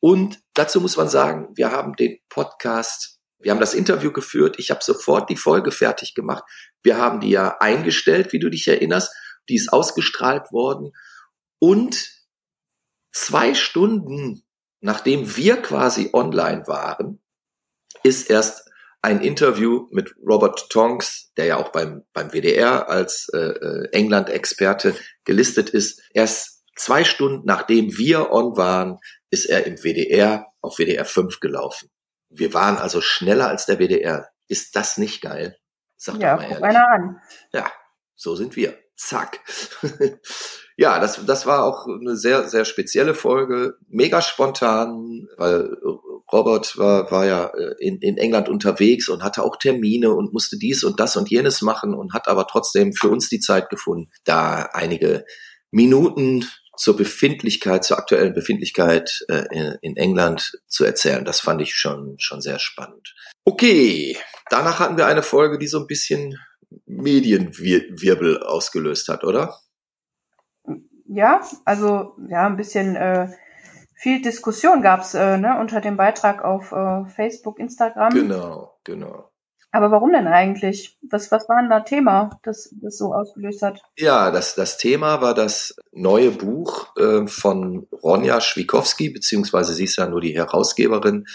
Und dazu muss man sagen, wir haben den Podcast, wir haben das Interview geführt, ich habe sofort die Folge fertig gemacht. Wir haben die ja eingestellt, wie du dich erinnerst, die ist ausgestrahlt worden. Und zwei Stunden nachdem wir quasi online waren, ist erst ein Interview mit Robert Tonks, der ja auch beim, beim WDR als äh, äh, England-Experte gelistet ist. Erst zwei Stunden nachdem wir on waren, ist er im WDR auf WDR 5 gelaufen. Wir waren also schneller als der WDR. Ist das nicht geil? Sag ja, doch mal einer an. Ja, so sind wir. Zack. [laughs] ja, das, das war auch eine sehr, sehr spezielle Folge. Mega spontan, weil Robert war, war ja äh, in, in England unterwegs und hatte auch Termine und musste dies und das und jenes machen und hat aber trotzdem für uns die Zeit gefunden, da einige Minuten zur Befindlichkeit, zur aktuellen Befindlichkeit äh, in England zu erzählen. Das fand ich schon, schon sehr spannend. Okay, danach hatten wir eine Folge, die so ein bisschen Medienwirbel ausgelöst hat, oder? ja, also ja, ein bisschen äh, viel Diskussion gab's äh, ne, unter dem Beitrag auf äh, Facebook, Instagram. Genau, genau. Aber warum denn eigentlich? Was, was war denn da Thema, das das so ausgelöst hat? Ja, das, das Thema war das neue Buch äh, von Ronja Schwikowski, beziehungsweise sie ist ja nur die Herausgeberin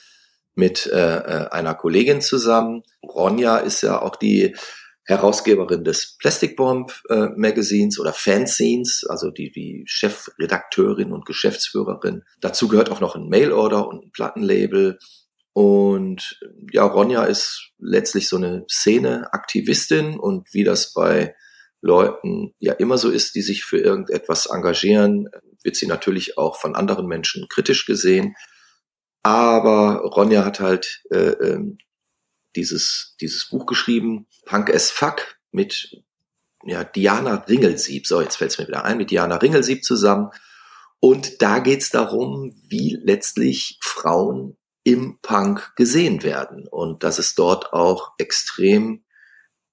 mit äh, äh, einer Kollegin zusammen. Ronja ist ja auch die Herausgeberin des Plastic Bomb äh, Magazins oder Fanzines, also die, die Chefredakteurin und Geschäftsführerin. Dazu gehört auch noch ein Mailorder und ein Plattenlabel. Und ja, Ronja ist letztlich so eine Szene-Aktivistin und wie das bei Leuten ja immer so ist, die sich für irgendetwas engagieren, wird sie natürlich auch von anderen Menschen kritisch gesehen. Aber Ronja hat halt äh, äh, dieses, dieses Buch geschrieben, Punk as Fuck, mit ja, Diana Ringelsieb. So, jetzt fällt es mir wieder ein, mit Diana Ringelsieb zusammen. Und da geht's darum, wie letztlich Frauen im Punk gesehen werden und dass es dort auch extrem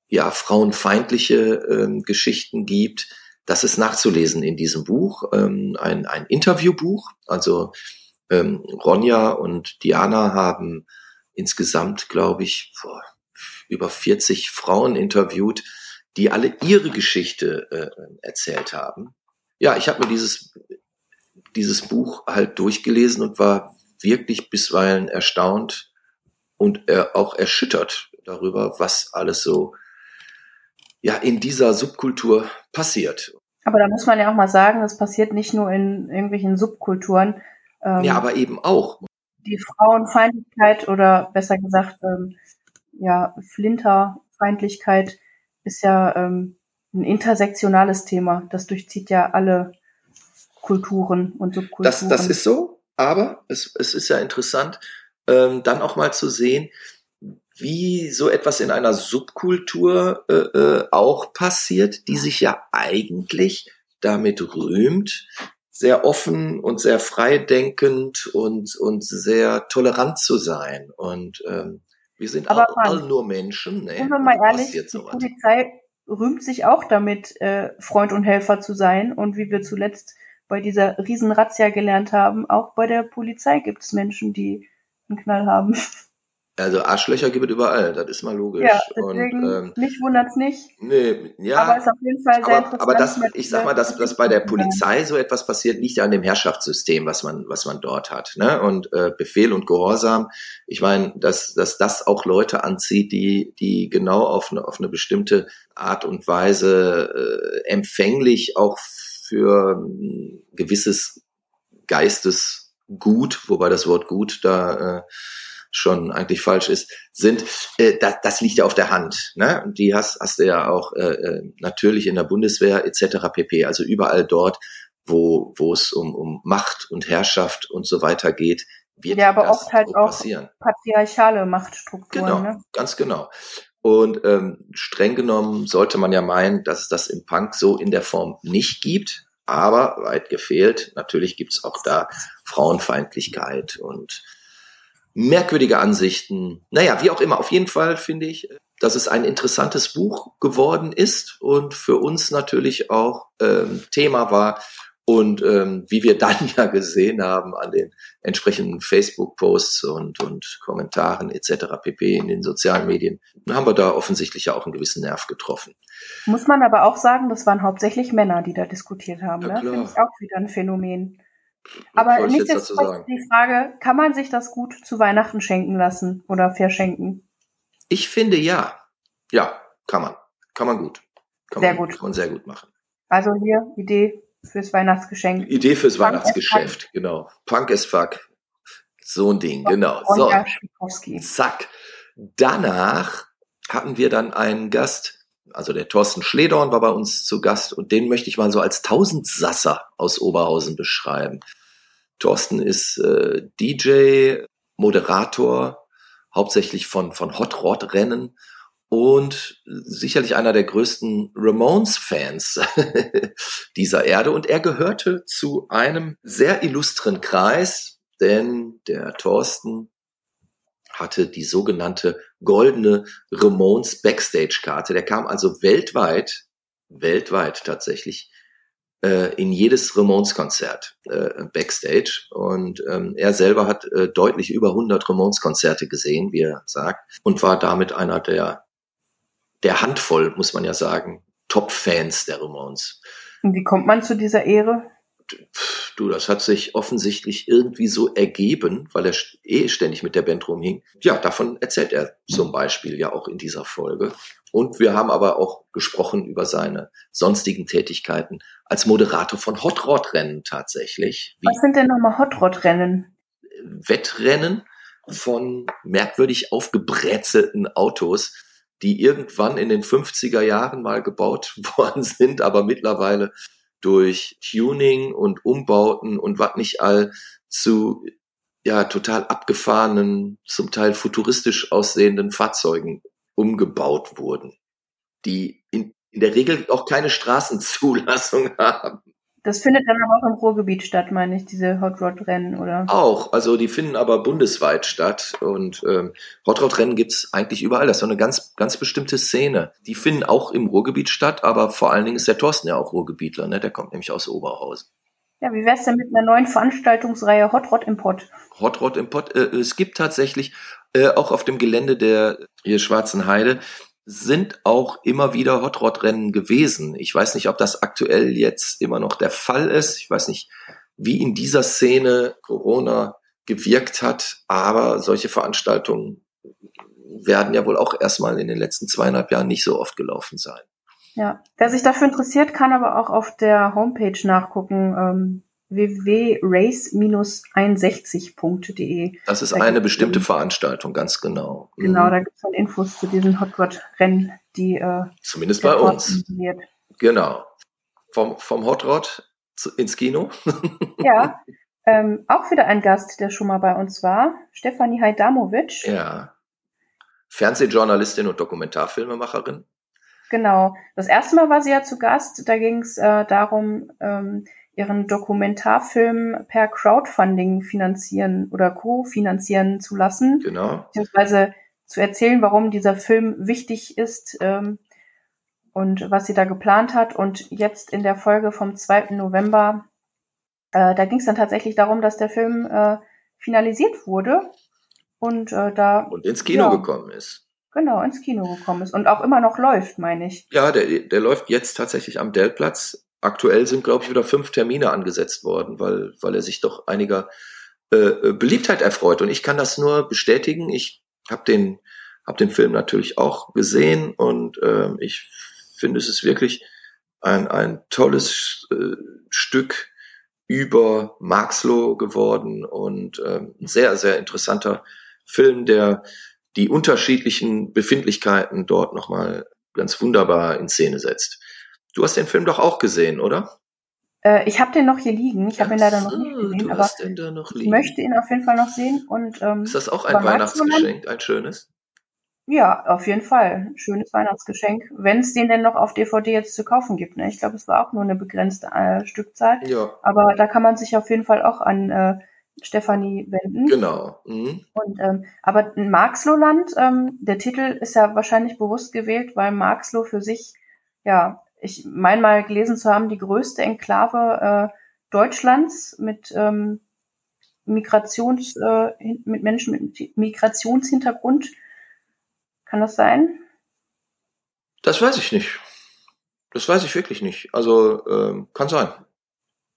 ja frauenfeindliche ähm, Geschichten gibt. Das ist nachzulesen in diesem Buch, ähm, ein, ein Interviewbuch. Also ähm, Ronja und Diana haben insgesamt, glaube ich, über 40 Frauen interviewt, die alle ihre Geschichte äh, erzählt haben. Ja, ich habe mir dieses dieses Buch halt durchgelesen und war wirklich bisweilen erstaunt und äh, auch erschüttert darüber, was alles so ja in dieser Subkultur passiert. Aber da muss man ja auch mal sagen, das passiert nicht nur in irgendwelchen Subkulturen. Ähm, ja, aber eben auch. Die Frauenfeindlichkeit oder besser gesagt, ähm, ja, Flinterfeindlichkeit ist ja ähm, ein intersektionales Thema. Das durchzieht ja alle Kulturen und Subkulturen. Das, das ist so. Aber es, es ist ja interessant, ähm, dann auch mal zu sehen, wie so etwas in einer Subkultur äh, äh, auch passiert, die sich ja eigentlich damit rühmt, sehr offen und sehr freidenkend und, und sehr tolerant zu sein. Und ähm, wir sind Aber all, all nur Menschen. Ne? Sind wir mal ehrlich, die so Polizei rühmt sich auch damit, äh, Freund und Helfer zu sein. Und wie wir zuletzt bei dieser Riesenrazzia gelernt haben, auch bei der Polizei gibt es Menschen, die einen Knall haben. [laughs] Also Arschlöcher gibt es überall, das ist mal logisch. Ja, deswegen, und, ähm, mich wundert's nicht. Nee, ja. Aber es ist auf jeden Fall sehr aber, aber das, ich sag mal, dass, dass bei der Polizei so etwas passiert, liegt ja an dem Herrschaftssystem, was man, was man dort hat. Ne? Und äh, Befehl und Gehorsam. Ich meine, dass, dass das auch Leute anzieht, die, die genau auf eine, auf eine bestimmte Art und Weise äh, empfänglich auch für ein gewisses Geistesgut, wobei das Wort gut da äh, schon eigentlich falsch ist, sind, äh, das, das liegt ja auf der Hand. Ne? Und die hast, hast du ja auch äh, äh natürlich in der Bundeswehr etc. pp. Also überall dort, wo, wo es um, um Macht und Herrschaft und so weiter geht, wird ja, aber das oft halt so auch passieren. patriarchale Machtstrukturen. Genau, ne? ganz genau. Und ähm, streng genommen sollte man ja meinen, dass es das im Punk so in der Form nicht gibt. Aber weit gefehlt, natürlich gibt es auch da Frauenfeindlichkeit und merkwürdige Ansichten. Naja, wie auch immer, auf jeden Fall finde ich, dass es ein interessantes Buch geworden ist und für uns natürlich auch ähm, Thema war, und ähm, wie wir [laughs] dann ja gesehen haben an den entsprechenden Facebook-Posts und, und Kommentaren etc. pp. in den sozialen Medien, haben wir da offensichtlich ja auch einen gewissen Nerv getroffen. Muss man aber auch sagen, das waren hauptsächlich Männer, die da diskutiert haben. Ja, ne? Finde ich auch wieder ein Phänomen. Aber nicht ist die Frage, kann man sich das gut zu Weihnachten schenken lassen oder verschenken? Ich finde ja. Ja, kann man. Kann man gut. Kann sehr man, gut. Kann man sehr gut machen. Also hier, Idee, fürs Weihnachtsgeschenk. Idee fürs Punk Weihnachtsgeschäft, genau. Punk as fuck. So ein Ding, genau. So. Zack. Danach hatten wir dann einen Gast, also der Thorsten Schledorn war bei uns zu Gast und den möchte ich mal so als Tausendsasser aus Oberhausen beschreiben. Thorsten ist äh, DJ, Moderator, hauptsächlich von, von Hot Rod Rennen und sicherlich einer der größten Ramones-Fans [laughs] dieser Erde. Und er gehörte zu einem sehr illustren Kreis, denn der Thorsten hatte die sogenannte goldene Ramones Backstage-Karte. Der kam also weltweit, weltweit tatsächlich äh, in jedes Ramones-Konzert äh, backstage. Und ähm, er selber hat äh, deutlich über 100 Ramones-Konzerte gesehen, wie er sagt, und war damit einer der, der Handvoll, muss man ja sagen, Top-Fans der Ramones. Und wie kommt man zu dieser Ehre? Du, das hat sich offensichtlich irgendwie so ergeben, weil er eh ständig mit der Band rumhing. Ja, davon erzählt er zum Beispiel ja auch in dieser Folge. Und wir haben aber auch gesprochen über seine sonstigen Tätigkeiten als Moderator von Hot Rod Rennen tatsächlich. Was sind denn nochmal Hot Rod Rennen? Wettrennen von merkwürdig aufgebrätzelten Autos, die irgendwann in den 50er Jahren mal gebaut [laughs] worden sind, aber mittlerweile durch Tuning und Umbauten und was nicht all zu ja total abgefahrenen, zum Teil futuristisch aussehenden Fahrzeugen umgebaut wurden, die in, in der Regel auch keine Straßenzulassung [laughs] haben. Das findet dann aber auch im Ruhrgebiet statt, meine ich, diese Hot Rod Rennen, oder? Auch, also die finden aber bundesweit statt und ähm, Hot Rod Rennen gibt's eigentlich überall. Das ist so eine ganz, ganz bestimmte Szene. Die finden auch im Ruhrgebiet statt, aber vor allen Dingen ist der Thorsten ja auch Ruhrgebietler, ne? Der kommt nämlich aus Oberhausen. Ja, wie wär's denn mit einer neuen Veranstaltungsreihe Hot Rod im Pott? Hot Rod im Pott. Äh, es gibt tatsächlich äh, auch auf dem Gelände der hier Schwarzen Heide sind auch immer wieder Hot Rod Rennen gewesen. Ich weiß nicht, ob das aktuell jetzt immer noch der Fall ist. Ich weiß nicht, wie in dieser Szene Corona gewirkt hat, aber solche Veranstaltungen werden ja wohl auch erstmal in den letzten zweieinhalb Jahren nicht so oft gelaufen sein. Ja, wer sich dafür interessiert, kann aber auch auf der Homepage nachgucken, ähm, www.race-61.de. Das ist da eine bestimmte Veranstaltung, ganz genau. Genau, mhm. da gibt es dann Infos zu diesen Hot-Rod-Rennen, die äh, zumindest bei uns. Genau. Vom, vom Hot Rod ins Kino. [laughs] ja, ähm, auch wieder ein Gast, der schon mal bei uns war, Stefanie Hajdamovic. Ja. Fernsehjournalistin und Dokumentarfilmemacherin. Genau. Das erste Mal war sie ja zu Gast. Da ging es äh, darum, ähm, ihren Dokumentarfilm per Crowdfunding finanzieren oder co-finanzieren zu lassen. Genau. Beziehungsweise zu erzählen, warum dieser Film wichtig ist ähm, und was sie da geplant hat. Und jetzt in der Folge vom 2. November, äh, da ging es dann tatsächlich darum, dass der Film äh, finalisiert wurde und äh, da und ins Kino ja, gekommen ist. Genau, ins Kino gekommen ist und auch immer noch läuft, meine ich. Ja, der, der läuft jetzt tatsächlich am Dellplatz aktuell sind, glaube ich, wieder fünf Termine angesetzt worden, weil, weil er sich doch einiger äh, äh, Beliebtheit erfreut. Und ich kann das nur bestätigen. Ich habe den, hab den Film natürlich auch gesehen und äh, ich finde, es ist wirklich ein, ein tolles äh, Stück über Marxloh geworden und äh, ein sehr, sehr interessanter Film, der die unterschiedlichen Befindlichkeiten dort nochmal ganz wunderbar in Szene setzt. Du hast den Film doch auch gesehen, oder? Äh, ich habe den noch hier liegen. Ich habe ihn leider noch nicht gesehen, aber ich möchte ihn auf jeden Fall noch sehen. Und, ähm, Ist das auch ein Weihnachtsgeschenk, ein schönes? Ja, auf jeden Fall. Schönes Weihnachtsgeschenk. Wenn es den denn noch auf DVD jetzt zu kaufen gibt. Ne? Ich glaube, es war auch nur eine begrenzte äh, Stückzahl. Ja. Aber da kann man sich auf jeden Fall auch an äh, Stefanie wenden. Genau. Mhm. Und, ähm, aber Marxlohland, ähm, der Titel ist ja wahrscheinlich bewusst gewählt, weil Marxloh für sich ja ich meine mal gelesen zu haben, die größte Enklave äh, Deutschlands mit ähm, Migrations, äh, mit Menschen mit Migrationshintergrund. Kann das sein? Das weiß ich nicht. Das weiß ich wirklich nicht. Also ähm, kann sein.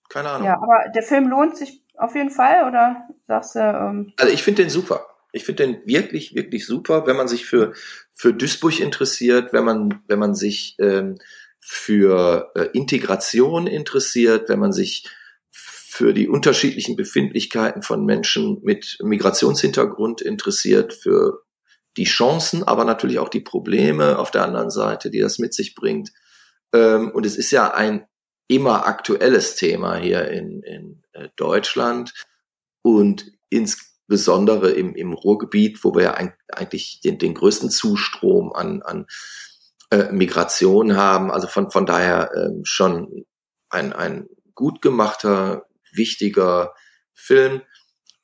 Keine Ahnung. Ja, aber der Film lohnt sich auf jeden Fall, oder sagst du? Ähm also ich finde den super. Ich finde den wirklich, wirklich super, wenn man sich für für Duisburg interessiert, wenn man wenn man sich ähm, für äh, Integration interessiert, wenn man sich für die unterschiedlichen Befindlichkeiten von Menschen mit Migrationshintergrund interessiert, für die Chancen, aber natürlich auch die Probleme auf der anderen Seite, die das mit sich bringt. Ähm, und es ist ja ein immer aktuelles Thema hier in, in äh, Deutschland und insbesondere im, im Ruhrgebiet, wo wir ja eigentlich den, den größten Zustrom an, an äh, Migration haben. Also von, von daher ähm, schon ein, ein gut gemachter, wichtiger Film,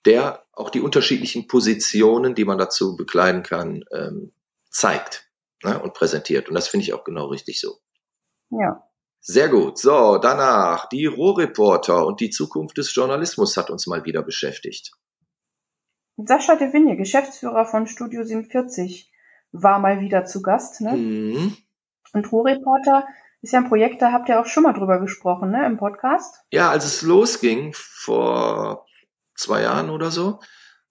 der auch die unterschiedlichen Positionen, die man dazu bekleiden kann, ähm, zeigt ne, und präsentiert. Und das finde ich auch genau richtig so. Ja. Sehr gut. So, danach die Rohreporter und die Zukunft des Journalismus hat uns mal wieder beschäftigt. Sascha de Vigne, Geschäftsführer von Studio 47, war mal wieder zu Gast. Ne? Mhm. Und Rohreporter ist ja ein Projekt, da habt ihr auch schon mal drüber gesprochen, ne, im Podcast. Ja, als es losging vor zwei Jahren oder so.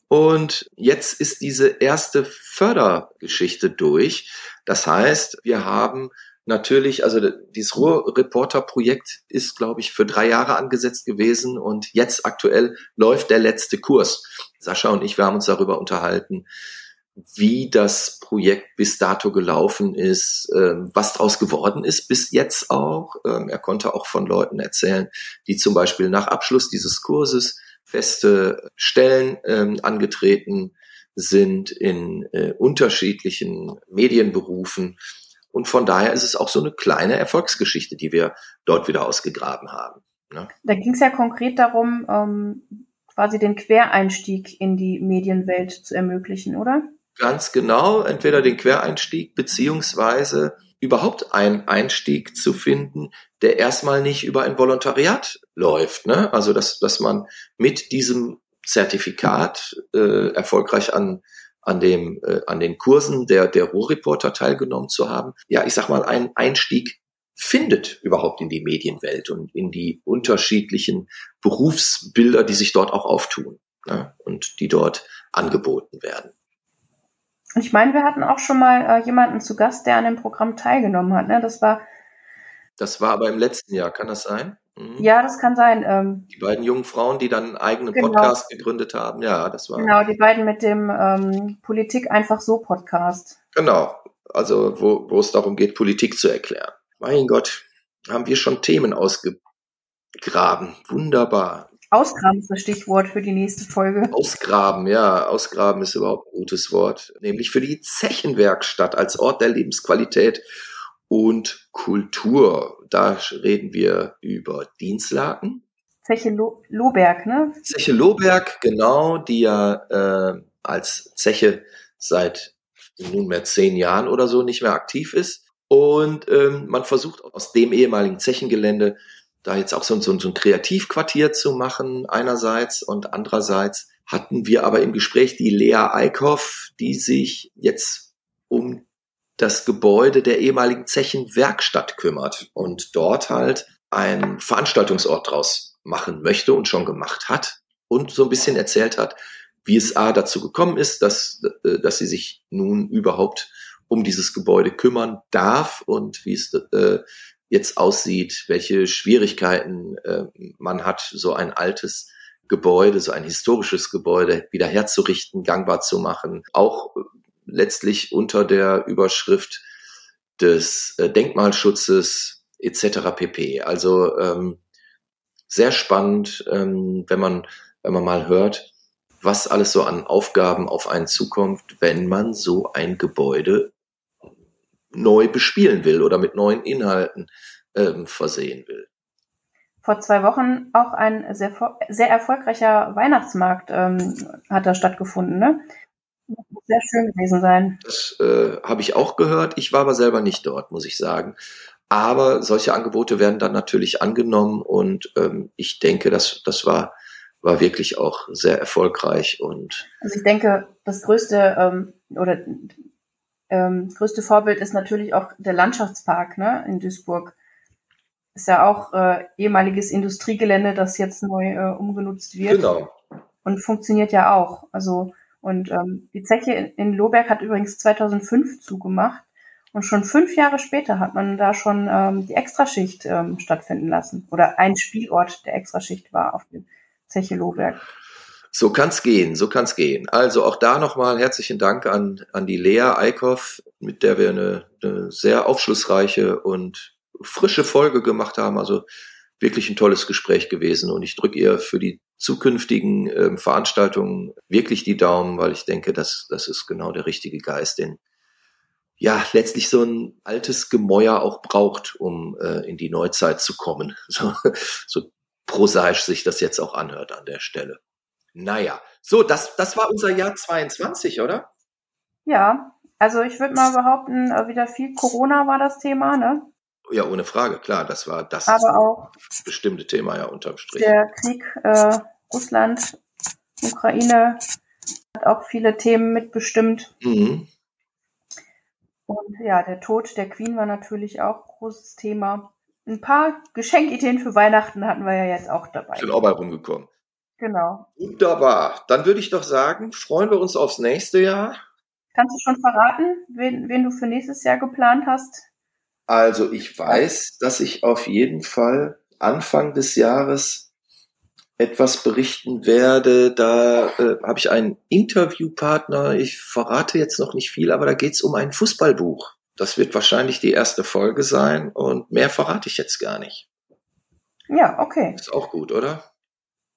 Und jetzt ist diese erste Fördergeschichte durch. Das heißt, wir haben natürlich, also dieses Ruhr-Reporter-Projekt ist, glaube ich, für drei Jahre angesetzt gewesen und jetzt aktuell läuft der letzte Kurs. Sascha und ich, wir haben uns darüber unterhalten, wie das Projekt bis dato gelaufen ist, ähm, was daraus geworden ist bis jetzt auch. Ähm, er konnte auch von Leuten erzählen, die zum Beispiel nach Abschluss dieses Kurses feste Stellen ähm, angetreten sind in äh, unterschiedlichen Medienberufen und von daher ist es auch so eine kleine Erfolgsgeschichte, die wir dort wieder ausgegraben haben. Ne? Da ging es ja konkret darum, quasi den Quereinstieg in die Medienwelt zu ermöglichen, oder? Ganz genau, entweder den Quereinstieg beziehungsweise überhaupt einen Einstieg zu finden, der erstmal nicht über ein Volontariat läuft. Ne? Also dass, dass man mit diesem Zertifikat äh, erfolgreich an an dem äh, an den Kursen der der Ruhrreporter teilgenommen zu haben. Ja, ich sag mal einen Einstieg findet überhaupt in die Medienwelt und in die unterschiedlichen Berufsbilder, die sich dort auch auftun ne? und die dort angeboten werden. Ich meine, wir hatten auch schon mal äh, jemanden zu Gast, der an dem Programm teilgenommen hat. Ne? Das war das war aber im letzten Jahr, kann das sein? Mhm. Ja, das kann sein. Ähm, die beiden jungen Frauen, die dann einen eigenen genau. Podcast gegründet haben, ja, das war. Genau, die beiden mit dem ähm, Politik einfach so Podcast. Genau, also wo, wo es darum geht, Politik zu erklären. Mein Gott, haben wir schon Themen ausgegraben. Wunderbar. Ausgraben ist das Stichwort für die nächste Folge. Ausgraben, ja, ausgraben ist überhaupt ein gutes Wort. Nämlich für die Zechenwerkstatt als Ort der Lebensqualität und Kultur. Da reden wir über Dienstlaken. Zeche Lo Lohberg, ne? Zeche Lohberg, genau, die ja äh, als Zeche seit nunmehr zehn Jahren oder so nicht mehr aktiv ist. Und ähm, man versucht aus dem ehemaligen Zechengelände da jetzt auch so, so, so ein Kreativquartier zu machen, einerseits und andererseits hatten wir aber im Gespräch die Lea Eickhoff, die sich jetzt um das Gebäude der ehemaligen Zechenwerkstatt kümmert und dort halt einen Veranstaltungsort draus machen möchte und schon gemacht hat und so ein bisschen erzählt hat, wie es A dazu gekommen ist, dass, äh, dass sie sich nun überhaupt um dieses Gebäude kümmern darf und wie es äh, jetzt aussieht, welche Schwierigkeiten äh, man hat, so ein altes Gebäude, so ein historisches Gebäude wieder herzurichten, gangbar zu machen, auch letztlich unter der Überschrift des äh, Denkmalschutzes etc. pp. Also ähm, sehr spannend, ähm, wenn man wenn man mal hört, was alles so an Aufgaben auf einen zukommt, wenn man so ein Gebäude neu bespielen will oder mit neuen Inhalten ähm, versehen will. Vor zwei Wochen auch ein sehr, sehr erfolgreicher Weihnachtsmarkt ähm, hat da stattgefunden. Ne? sehr schön gewesen sein. Das äh, habe ich auch gehört. Ich war aber selber nicht dort, muss ich sagen. Aber solche Angebote werden dann natürlich angenommen und ähm, ich denke, das, das war, war wirklich auch sehr erfolgreich und. Also ich denke, das größte ähm, oder ähm, größte Vorbild ist natürlich auch der Landschaftspark ne, in Duisburg. Ist ja auch äh, ehemaliges Industriegelände, das jetzt neu äh, umgenutzt wird. Genau. Und funktioniert ja auch. Also und ähm, die Zeche in Lohberg hat übrigens 2005 zugemacht. Und schon fünf Jahre später hat man da schon ähm, die Extraschicht ähm, stattfinden lassen. Oder ein Spielort der Extraschicht war auf dem Zeche Lohberg. So kann's gehen, so kann's gehen. Also auch da nochmal herzlichen Dank an, an die Lea Eickhoff, mit der wir eine, eine sehr aufschlussreiche und frische Folge gemacht haben. Also wirklich ein tolles Gespräch gewesen und ich drücke ihr für die zukünftigen ähm, Veranstaltungen wirklich die Daumen, weil ich denke, dass das ist genau der richtige Geist, den ja letztlich so ein altes Gemäuer auch braucht, um äh, in die Neuzeit zu kommen. [laughs] So, so prosaisch sich das jetzt auch anhört an der Stelle. Naja, so, das, das war unser Jahr 22, oder? Ja, also ich würde mal behaupten, äh, wieder viel Corona war das Thema, ne? Ja, ohne Frage, klar, das war das Aber auch bestimmte Thema ja unterm Strich. der Krieg äh, Russland, Ukraine hat auch viele Themen mitbestimmt. Mhm. Und ja, der Tod der Queen war natürlich auch ein großes Thema. Ein paar Geschenkideen für Weihnachten hatten wir ja jetzt auch dabei. Sind auch bei rumgekommen. Genau. Wunderbar. Dann würde ich doch sagen, freuen wir uns aufs nächste Jahr. Kannst du schon verraten, wen, wen du für nächstes Jahr geplant hast? Also ich weiß, dass ich auf jeden Fall Anfang des Jahres etwas berichten werde. Da äh, habe ich einen Interviewpartner. Ich verrate jetzt noch nicht viel, aber da geht es um ein Fußballbuch. Das wird wahrscheinlich die erste Folge sein und mehr verrate ich jetzt gar nicht. Ja, okay. Ist auch gut, oder?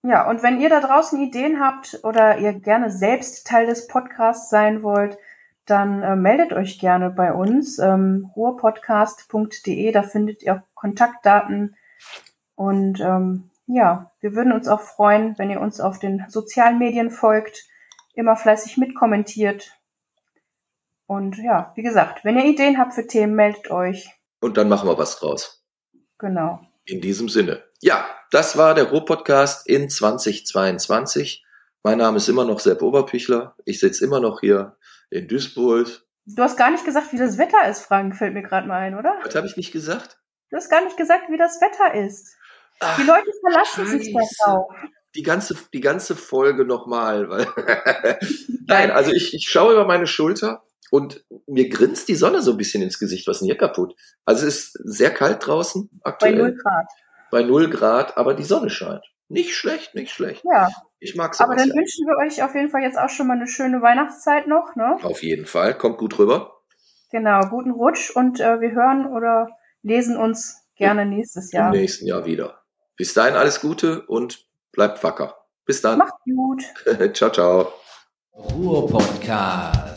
Ja, und wenn ihr da draußen Ideen habt oder ihr gerne selbst Teil des Podcasts sein wollt, dann äh, meldet euch gerne bei uns, ähm, ruhrpodcast.de, da findet ihr Kontaktdaten. Und ähm, ja, wir würden uns auch freuen, wenn ihr uns auf den sozialen Medien folgt, immer fleißig mitkommentiert. Und ja, wie gesagt, wenn ihr Ideen habt für Themen, meldet euch. Und dann machen wir was draus. Genau. In diesem Sinne. Ja, das war der Ruhr-Podcast in 2022. Mein Name ist immer noch Sepp Oberpichler. Ich sitze immer noch hier in Duisburg. Du hast gar nicht gesagt, wie das Wetter ist, Frank, fällt mir gerade mal ein, oder? Was habe ich nicht gesagt? Du hast gar nicht gesagt, wie das Wetter ist. Ach, Die Leute verlassen sich Scheiße. darauf. die ganze, die ganze Folge nochmal. Weil [laughs] Nein, also ich, ich schaue über meine Schulter und mir grinst die Sonne so ein bisschen ins Gesicht. Was ist denn hier kaputt? Also es ist sehr kalt draußen Bei aktuell. 0 Grad. Bei 0 Grad, aber die Sonne scheint. Nicht schlecht, nicht schlecht. Ja, Ich mag aber sowas. dann ja. wünschen wir euch auf jeden Fall jetzt auch schon mal eine schöne Weihnachtszeit noch, ne? Auf jeden Fall. Kommt gut rüber. Genau, guten Rutsch und äh, wir hören oder lesen uns gerne nächstes Jahr. Im nächsten Jahr wieder. Bis dahin alles Gute und bleibt wacker. Bis dann. Macht's gut. [laughs] ciao, ciao. Ruhr-Podcast.